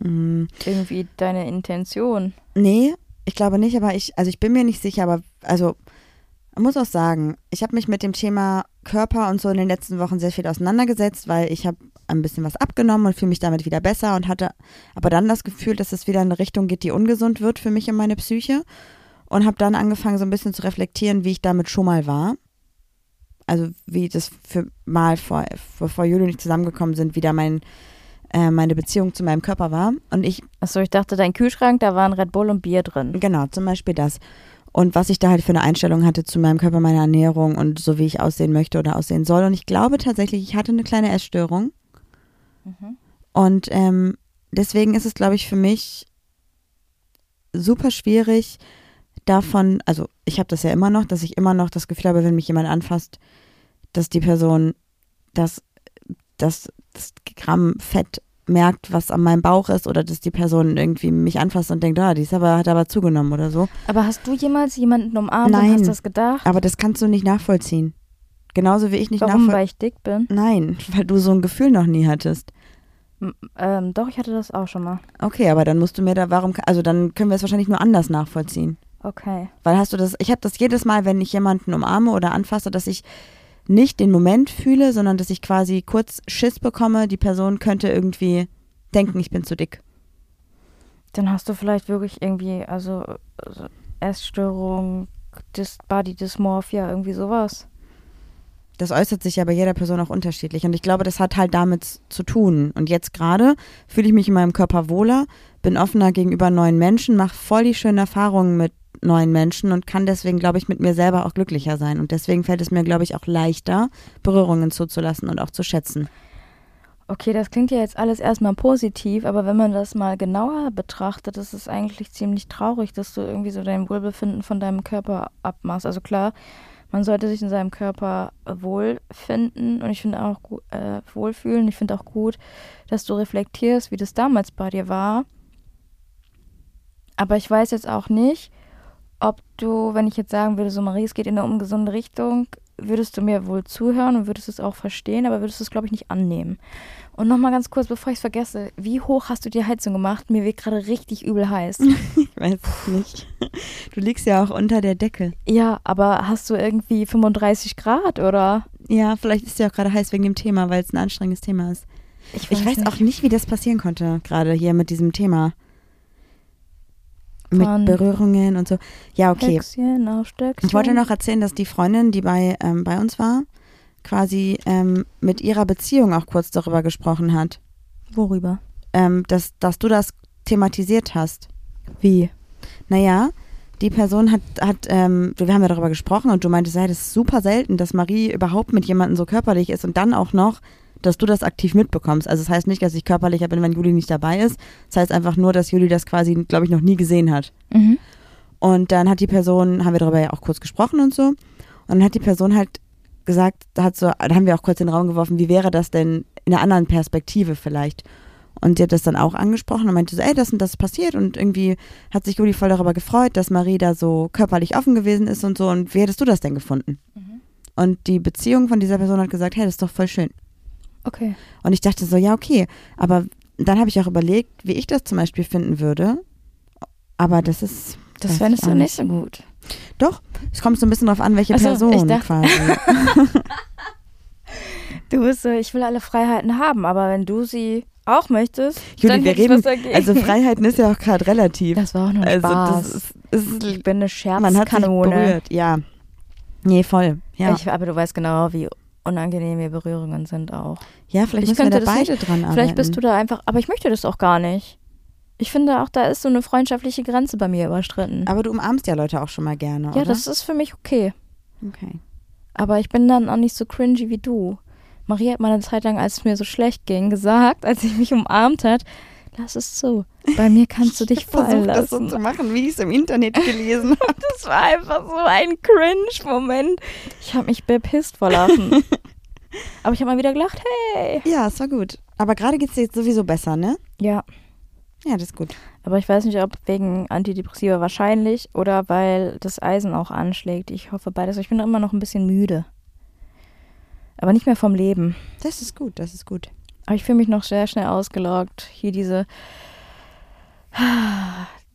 Speaker 2: Mm,
Speaker 1: irgendwie deine Intention.
Speaker 2: Nee, ich glaube nicht, aber ich, also ich bin mir nicht sicher, aber also man muss auch sagen, ich habe mich mit dem Thema Körper und so in den letzten Wochen sehr viel auseinandergesetzt, weil ich habe ein bisschen was abgenommen und fühle mich damit wieder besser und hatte aber dann das Gefühl, dass es wieder in eine Richtung geht, die ungesund wird für mich und meine Psyche und habe dann angefangen so ein bisschen zu reflektieren, wie ich damit schon mal war. Also wie das für mal vor, bevor Juli und ich zusammengekommen sind, wieder mein, äh, meine Beziehung zu meinem Körper war. Und ich
Speaker 1: Achso, ich dachte, dein Kühlschrank, da waren Red Bull und Bier drin.
Speaker 2: Genau, zum Beispiel das. Und was ich da halt für eine Einstellung hatte zu meinem Körper, meiner Ernährung und so wie ich aussehen möchte oder aussehen soll. Und ich glaube tatsächlich, ich hatte eine kleine Essstörung.
Speaker 1: Mhm.
Speaker 2: Und ähm, deswegen ist es, glaube ich, für mich super schwierig davon, also ich habe das ja immer noch, dass ich immer noch das Gefühl habe, wenn mich jemand anfasst, dass die Person das, das, das Gramm Fett merkt, was an meinem Bauch ist oder dass die Person irgendwie mich anfasst und denkt, ah, die ist aber, hat aber zugenommen oder so.
Speaker 1: Aber hast du jemals jemanden umarmt
Speaker 2: Nein.
Speaker 1: und hast das gedacht?
Speaker 2: Aber das kannst du nicht nachvollziehen. Genauso wie ich nicht
Speaker 1: Warum?
Speaker 2: nachvollziehen.
Speaker 1: Weil ich dick bin?
Speaker 2: Nein, weil du so ein Gefühl noch nie hattest.
Speaker 1: M ähm, doch, ich hatte das auch schon mal.
Speaker 2: Okay, aber dann musst du mir da, warum, also dann können wir es wahrscheinlich nur anders nachvollziehen.
Speaker 1: Okay.
Speaker 2: Weil hast du das, ich habe das jedes Mal, wenn ich jemanden umarme oder anfasse, dass ich nicht den Moment fühle, sondern dass ich quasi kurz Schiss bekomme, die Person könnte irgendwie denken, ich bin zu dick.
Speaker 1: Dann hast du vielleicht wirklich irgendwie, also, also Essstörung, Dys Body Dysmorphia, irgendwie sowas.
Speaker 2: Das äußert sich ja bei jeder Person auch unterschiedlich. Und ich glaube, das hat halt damit zu tun. Und jetzt gerade fühle ich mich in meinem Körper wohler, bin offener gegenüber neuen Menschen, mache voll die schönen Erfahrungen mit neuen Menschen und kann deswegen, glaube ich, mit mir selber auch glücklicher sein. Und deswegen fällt es mir, glaube ich, auch leichter, Berührungen zuzulassen und auch zu schätzen.
Speaker 1: Okay, das klingt ja jetzt alles erstmal positiv, aber wenn man das mal genauer betrachtet, ist es eigentlich ziemlich traurig, dass du irgendwie so dein Wohlbefinden von deinem Körper abmachst. Also klar, man sollte sich in seinem Körper wohlfinden und ich finde auch äh, wohlfühlen. Ich finde auch gut, dass du reflektierst, wie das damals bei dir war. Aber ich weiß jetzt auch nicht, ob du, wenn ich jetzt sagen würde, so Marie, es geht in eine ungesunde Richtung, würdest du mir wohl zuhören und würdest es auch verstehen, aber würdest es, glaube ich, nicht annehmen. Und nochmal ganz kurz, bevor ich es vergesse, wie hoch hast du die Heizung gemacht? Mir wird gerade richtig übel heiß.
Speaker 2: Ich weiß es nicht. Du liegst ja auch unter der Decke.
Speaker 1: ja, aber hast du irgendwie 35 Grad oder?
Speaker 2: Ja, vielleicht ist ja auch gerade heiß wegen dem Thema, weil es ein anstrengendes Thema ist. Ich weiß auch nicht, wie das passieren konnte, gerade hier mit diesem Thema. Mit Berührungen und so. Ja, okay.
Speaker 1: Höchstchen auf Stöckchen.
Speaker 2: Ich wollte noch erzählen, dass die Freundin, die bei, ähm, bei uns war, quasi ähm, mit ihrer Beziehung auch kurz darüber gesprochen hat.
Speaker 1: Worüber?
Speaker 2: Ähm, dass, dass du das thematisiert hast.
Speaker 1: Wie?
Speaker 2: Naja, die Person hat, hat ähm, wir haben ja darüber gesprochen und du meintest, ja, das ist super selten, dass Marie überhaupt mit jemandem so körperlich ist und dann auch noch, dass du das aktiv mitbekommst. Also das heißt nicht, dass ich körperlicher bin, wenn Juli nicht dabei ist. Das heißt einfach nur, dass Juli das quasi, glaube ich, noch nie gesehen hat.
Speaker 1: Mhm.
Speaker 2: Und dann hat die Person, haben wir darüber ja auch kurz gesprochen und so. Und dann hat die Person halt gesagt, da hat so, da haben wir auch kurz den Raum geworfen, wie wäre das denn in einer anderen Perspektive vielleicht? Und sie hat das dann auch angesprochen und meinte so, ey, das und das ist passiert und irgendwie hat sich Juli voll darüber gefreut, dass Marie da so körperlich offen gewesen ist und so. Und wie hättest du das denn gefunden?
Speaker 1: Mhm.
Speaker 2: Und die Beziehung von dieser Person hat gesagt, hey, das ist doch voll schön.
Speaker 1: Okay.
Speaker 2: Und ich dachte so, ja, okay. Aber dann habe ich auch überlegt, wie ich das zum Beispiel finden würde. Aber das ist.
Speaker 1: Das fändest du nicht so gut.
Speaker 2: Doch, es kommt so ein bisschen drauf an, welche
Speaker 1: so,
Speaker 2: Person
Speaker 1: dachte-
Speaker 2: quasi.
Speaker 1: Du bist so, ich will alle Freiheiten haben, aber wenn du sie auch möchtest,
Speaker 2: Juli,
Speaker 1: dann
Speaker 2: wir reden, also Freiheiten ist ja auch gerade relativ.
Speaker 1: das war auch nur
Speaker 2: also
Speaker 1: Spaß.
Speaker 2: ist, ist
Speaker 1: ich bin eine
Speaker 2: man hat sich
Speaker 1: Scherzkanone.
Speaker 2: berührt, ja. Nee, voll. Ja,
Speaker 1: Ich, aber du weißt genau, wie unangenehm mir Berührungen sind auch.
Speaker 2: ja vielleicht
Speaker 1: ich
Speaker 2: müssen wir da beide dran arbeiten.
Speaker 1: Vielleicht bist du da einfach, aber ich möchte das auch gar nicht. Ich finde auch, da ist so eine freundschaftliche Grenze bei mir überstritten.
Speaker 2: Aber du umarmst ja Leute auch schon mal gerne,
Speaker 1: ja,
Speaker 2: oder?
Speaker 1: das ist für mich okay.
Speaker 2: okay.
Speaker 1: Aber ich bin dann auch nicht so cringy wie du. Maria hat mal eine Zeit lang, als es mir so schlecht ging, gesagt, als sie mich umarmt hat, lass es zu. Bei mir kannst du dich fallen
Speaker 2: Versuch das so
Speaker 1: lassen.
Speaker 2: zu machen, wie ich es im Internet gelesen habe.
Speaker 1: Das war einfach so ein Cringe-Moment. Ich habe mich bepisst vor Lachen. Aber ich habe mal wieder gelacht, hey.
Speaker 2: Ja, es war gut. Aber gerade geht es dir jetzt sowieso besser, ne?
Speaker 1: Ja,
Speaker 2: Ja, das ist gut.
Speaker 1: aber ich weiß nicht, ob wegen Antidepressiva wahrscheinlich oder weil das Eisen auch anschlägt. Ich hoffe beides. Ich bin immer noch ein bisschen müde. Aber nicht mehr vom Leben.
Speaker 2: Das ist gut, das ist gut.
Speaker 1: Aber ich fühle mich noch sehr schnell ausgelaugt. Hier diese,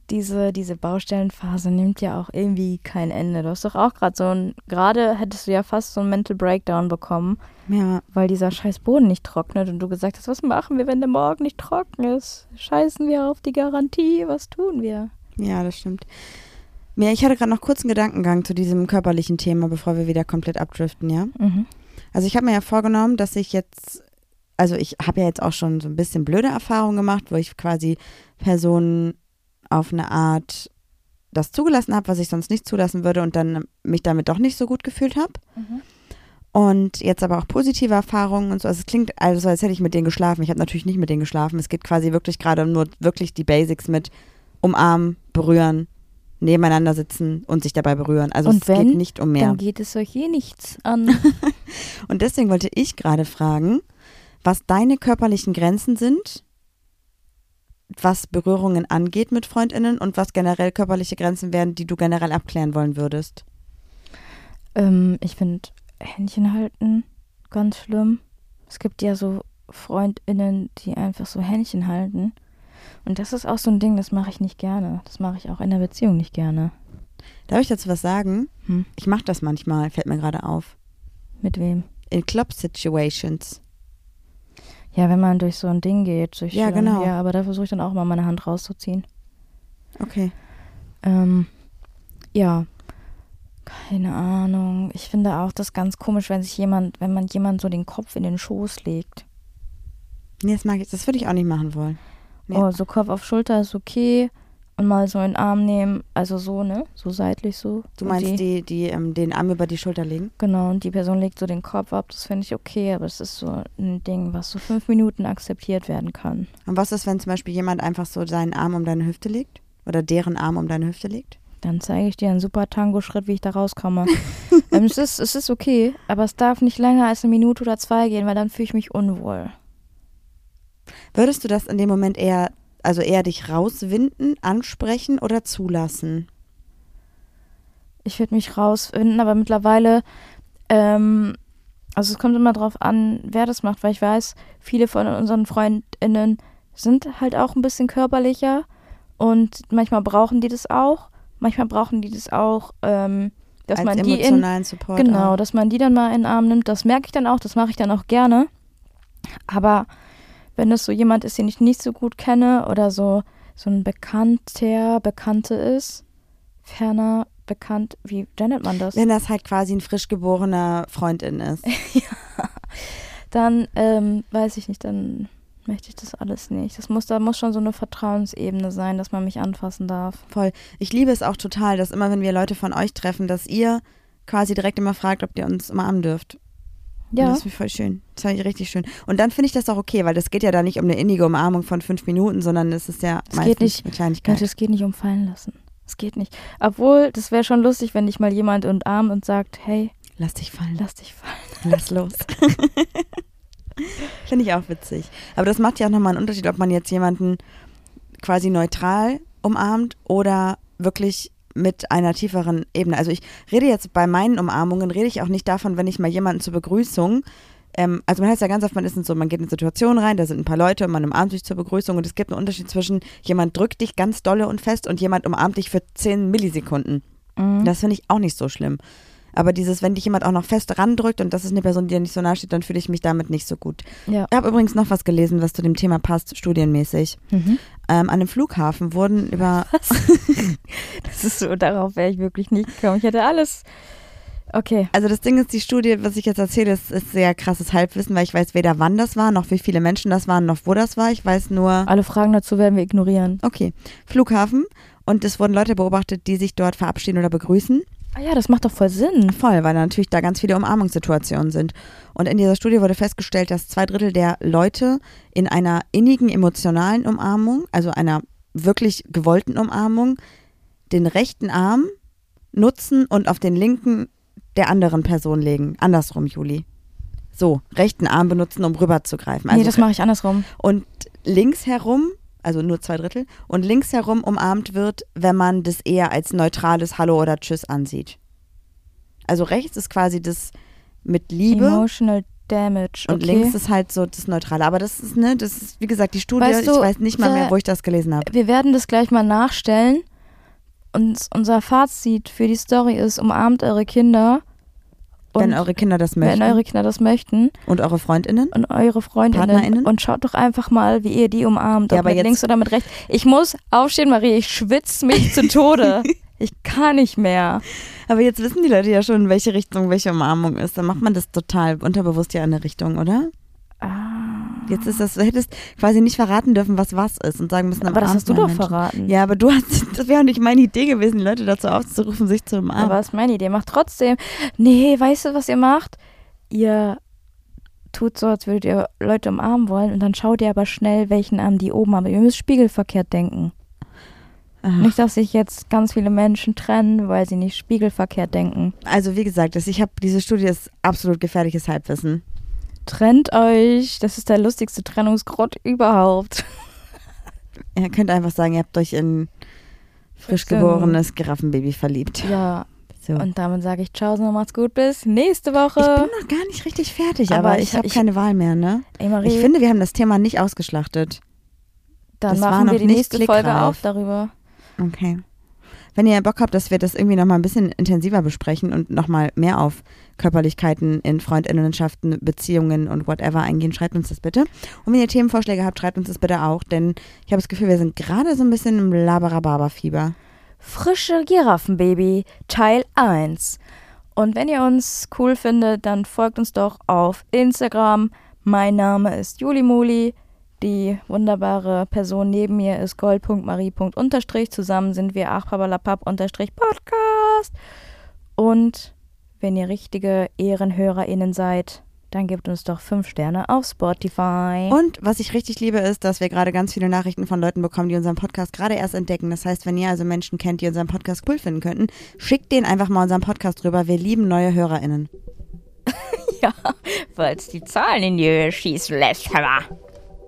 Speaker 1: diese, diese Baustellenphase nimmt ja auch irgendwie kein Ende. Du hast doch auch gerade so ein, gerade hättest du ja fast so einen Mental Breakdown bekommen,
Speaker 2: Ja,
Speaker 1: weil dieser scheiß Boden nicht trocknet und du gesagt hast, was machen wir, wenn der morgen nicht trocken ist? Scheißen wir auf die Garantie? Was tun wir?
Speaker 2: ja, das stimmt. Ja, ich hatte gerade noch kurz einen Gedankengang zu diesem körperlichen Thema, bevor wir wieder komplett abdriften, ja?
Speaker 1: Mhm.
Speaker 2: Also ich habe mir ja vorgenommen, dass ich jetzt, also ich habe ja jetzt auch schon so ein bisschen blöde Erfahrungen gemacht, wo ich quasi Personen auf eine Art das zugelassen habe, was ich sonst nicht zulassen würde und dann mich damit doch nicht so gut gefühlt habe.
Speaker 1: Mhm.
Speaker 2: Und jetzt aber auch positive Erfahrungen und so. Also es klingt also, so, als hätte ich mit denen geschlafen. Ich habe natürlich nicht mit denen geschlafen. Es geht quasi wirklich gerade um nur wirklich die Basics mit umarmen, berühren, nebeneinander sitzen und sich dabei berühren. Also
Speaker 1: Und
Speaker 2: es
Speaker 1: wenn,
Speaker 2: geht nicht um mehr.
Speaker 1: Dann geht es euch eh nichts an.
Speaker 2: Und deswegen wollte ich gerade fragen, was deine körperlichen Grenzen sind, was Berührungen angeht mit Freundinnen und was generell körperliche Grenzen wären, die du generell abklären wollen würdest.
Speaker 1: ähm, ich finde Händchen halten ganz schlimm. Es gibt ja so FreundInnen, die einfach so Händchen halten. Und das ist auch so ein Ding, das mache ich nicht gerne. Das mache ich auch in der Beziehung nicht gerne.
Speaker 2: Darf ich dazu was sagen?
Speaker 1: Hm.
Speaker 2: Ich mache das manchmal, fällt mir gerade auf.
Speaker 1: Mit wem?
Speaker 2: In Club-Situations.
Speaker 1: Ja, wenn man durch so ein Ding geht. Durch
Speaker 2: Ja, genau.
Speaker 1: Ja, aber da versuche ich dann auch mal meine Hand rauszuziehen.
Speaker 2: Okay.
Speaker 1: Ähm, ja, keine Ahnung. Ich finde auch das ganz komisch, wenn sich jemand, wenn man jemand so den Kopf in den Schoß legt.
Speaker 2: Nee, das mag ich, das würde ich auch nicht machen wollen. Nee.
Speaker 1: Oh, so Kopf auf Schulter ist okay. Und mal so in den Arm nehmen. Also so, ne? So seitlich so.
Speaker 2: Du meinst
Speaker 1: die,
Speaker 2: die, die ähm, den Arm über die Schulter legen?
Speaker 1: Genau, und die Person legt so den Kopf ab. Das finde ich okay, aber es ist so ein Ding, was so fünf Minuten akzeptiert werden kann.
Speaker 2: Und was ist, wenn zum Beispiel jemand einfach so seinen Arm um deine Hüfte legt? Oder deren Arm um deine Hüfte legt?
Speaker 1: Dann zeige ich dir einen super Tango-Schritt, wie ich da rauskomme. ähm, es, ist, es ist okay, aber es darf nicht länger als eine Minute oder zwei gehen, weil dann fühle ich mich unwohl.
Speaker 2: Würdest du das in dem Moment eher, also eher dich rauswinden, ansprechen oder zulassen?
Speaker 1: Ich würde mich rausfinden, aber mittlerweile, ähm, also es kommt immer drauf an, wer das macht, weil ich weiß, viele von unseren FreundInnen sind halt auch ein bisschen körperlicher und manchmal brauchen die das auch. Manchmal brauchen die das auch, ähm, dass
Speaker 2: Als
Speaker 1: man die in,
Speaker 2: Support.
Speaker 1: Genau,
Speaker 2: auch.
Speaker 1: dass man die dann mal in den Arm nimmt, das merke ich dann auch, das mache ich dann auch gerne. Aber wenn es so jemand ist, den ich nicht so gut kenne oder so, so ein Bekannter, Bekannte ist, ferner bekannt, wie nennt man das?
Speaker 2: Wenn das halt quasi ein frisch geborener Freundin ist.
Speaker 1: Dann ähm, weiß ich nicht, dann möchte ich das alles nicht. Das muss, da muss schon so eine Vertrauensebene sein, dass man mich anfassen darf.
Speaker 2: Voll. Ich liebe es auch total, dass immer, wenn wir Leute von euch treffen, dass ihr quasi direkt immer fragt, ob ihr uns umarmen dürft. Und
Speaker 1: Ja,
Speaker 2: Das ich voll schön. Das fand ich richtig schön. Und dann finde ich das auch okay, weil das geht ja da nicht um eine innige Umarmung von fünf Minuten, sondern es ist ja
Speaker 1: Es
Speaker 2: meistens
Speaker 1: geht nicht-
Speaker 2: eine Kleinigkeit.
Speaker 1: Es geht nicht um fallen lassen. Es geht nicht. Obwohl, das wäre schon lustig, wenn dich mal jemand umarmt und sagt, hey,
Speaker 2: Lass dich fallen.
Speaker 1: lass dich fallen.
Speaker 2: Lass los. Finde ich auch witzig. Aber das macht ja auch nochmal einen Unterschied, ob man jetzt jemanden quasi neutral umarmt oder wirklich mit einer tieferen Ebene. Also ich rede jetzt bei meinen Umarmungen, rede ich auch nicht davon, wenn ich mal jemanden zur Begrüßung, ähm, also man heißt ja ganz oft, man ist in so, man geht in eine Situation rein, da sind ein paar Leute und man umarmt sich zur Begrüßung und es gibt einen Unterschied zwischen jemand drückt dich ganz dolle und fest und jemand umarmt dich für 10 Millisekunden.
Speaker 1: Mhm.
Speaker 2: Das finde ich auch nicht so schlimm. Aber dieses, wenn dich jemand auch noch fest randrückt und das ist eine Person, die dir nicht so nahe steht, dann fühle ich mich damit nicht so gut.
Speaker 1: ja.
Speaker 2: Ich habe übrigens noch was gelesen, was zu dem Thema passt, studienmäßig.
Speaker 1: Mhm.
Speaker 2: Ähm, an einem Flughafen wurden über,
Speaker 1: Das ist so, darauf wäre ich wirklich nicht gekommen. Ich hätte alles. Okay.
Speaker 2: also das Ding ist, die Studie, was ich jetzt erzähle, ist, ist sehr krasses Halbwissen, weil ich weiß weder wann das war, noch wie viele Menschen das waren, noch wo das war. Ich weiß nur,
Speaker 1: Alle Fragen dazu werden wir ignorieren.
Speaker 2: okay, Flughafen und es wurden Leute beobachtet, die sich dort verabschieden oder begrüßen.
Speaker 1: Ah ja, das macht doch voll Sinn.
Speaker 2: Voll, weil natürlich da ganz viele Umarmungssituationen sind. Und in dieser Studie wurde festgestellt, dass zwei Drittel der Leute in einer innigen emotionalen Umarmung, also einer wirklich gewollten Umarmung, den rechten Arm nutzen und auf den linken der anderen Person legen. Andersrum, Juli. so, rechten Arm benutzen, um rüberzugreifen. Also
Speaker 1: nee, das mache ich andersrum.
Speaker 2: und links herum, also nur zwei Drittel, und links herum umarmt wird, wenn man das eher als neutrales Hallo oder Tschüss ansieht. Also rechts ist quasi das mit Liebe
Speaker 1: Emotional Damage.
Speaker 2: und
Speaker 1: okay.
Speaker 2: links ist halt so das Neutrale. Aber das ist, ne, das ist, wie gesagt, die Studie,
Speaker 1: Weißt du,
Speaker 2: ich weiß nicht mal mehr, wo ich das gelesen habe.
Speaker 1: Wir werden das gleich mal nachstellen. Und unser Fazit für die Story ist, umarmt eure Kinder. Und
Speaker 2: Wenn eure Kinder das möchten.
Speaker 1: wenn eure Kinder das möchten
Speaker 2: und eure Freundinnen.
Speaker 1: und eure Freundinnen
Speaker 2: PartnerInnen?
Speaker 1: und schaut doch einfach mal, wie ihr die umarmt,
Speaker 2: Ja,
Speaker 1: ob
Speaker 2: aber
Speaker 1: mit
Speaker 2: jetzt-
Speaker 1: links oder mit rechts. Ich muss aufstehen, Marie, ich schwitze mich zu Tode. Ich kann nicht mehr.
Speaker 2: Aber jetzt wissen die Leute ja schon, in welche Richtung welche Umarmung ist. Dann macht man das total unterbewusst ja in eine Richtung, oder? Jetzt ist das, du hättest quasi nicht verraten dürfen, was was ist und sagen müssen,
Speaker 1: Aber das hast du doch
Speaker 2: Menschen.
Speaker 1: verraten.
Speaker 2: Ja, aber du hast, das wäre auch nicht meine Idee gewesen, die Leute dazu aufzurufen, sich zu umarmen.
Speaker 1: Aber das ist meine Idee. Macht trotzdem. Nee, weißt du, was ihr macht? Ihr tut so, als würdet ihr Leute umarmen wollen und dann schaut ihr aber schnell, welchen Arm die oben haben. Ihr müsst spiegelverkehrt denken.
Speaker 2: Ach,
Speaker 1: Nicht, dass sich jetzt ganz viele Menschen trennen, weil sie nicht spiegelverkehrt denken.
Speaker 2: Also wie gesagt, ich habe diese Studie ist absolut gefährliches Halbwissen.
Speaker 1: Trennt euch. Das ist der lustigste Trennungsgrund überhaupt.
Speaker 2: Ihr könnt einfach sagen, ihr habt euch in frisch geborenes Giraffenbaby verliebt.
Speaker 1: Ja,
Speaker 2: So.
Speaker 1: und damit sage ich Ciao, so macht's gut, bis nächste
Speaker 2: ich
Speaker 1: Woche.
Speaker 2: bin noch gar nicht richtig fertig, aber,
Speaker 1: Aber
Speaker 2: ich,
Speaker 1: ich-
Speaker 2: habe
Speaker 1: ich-
Speaker 2: keine Wahl mehr, ne?
Speaker 1: Ey, Marie,
Speaker 2: Ich finde, wir haben das Thema nicht ausgeschlachtet.
Speaker 1: dann
Speaker 2: das
Speaker 1: machen wir die nächste Folge auf darüber.
Speaker 2: Okay. Wenn ihr Bock habt, dass wir das irgendwie nochmal ein bisschen intensiver besprechen und nochmal mehr auf Körperlichkeiten in Freundinnenschaften, Beziehungen und whatever eingehen, schreibt uns das bitte. Und wenn ihr Themenvorschläge habt, schreibt uns das bitte auch, denn ich habe das Gefühl, wir sind gerade so ein bisschen im Labarababa-Fieber.
Speaker 1: Frische Giraffenbaby Teil 1. Und wenn ihr uns cool findet, dann folgt uns doch auf Instagram. Mein Name ist Julimuli. Die wunderbare Person neben mir ist gold.marie.unterstrich. Zusammen sind wir achpabalapap unterstrich Podcast. Und wenn ihr richtige EhrenhörerInnen seid, dann gebt uns doch fünf Sterne auf Spotify.
Speaker 2: Und was ich richtig liebe, ist, dass wir gerade ganz viele Nachrichten von Leuten bekommen, die unseren Podcast gerade erst entdecken. Das heißt, wenn ihr also Menschen kennt, die unseren Podcast cool finden könnten, schickt denen einfach mal unseren Podcast rüber. Wir lieben neue HörerInnen.
Speaker 1: ja, weil es die Zahlen in die Höhe schießen lässt. Hammer.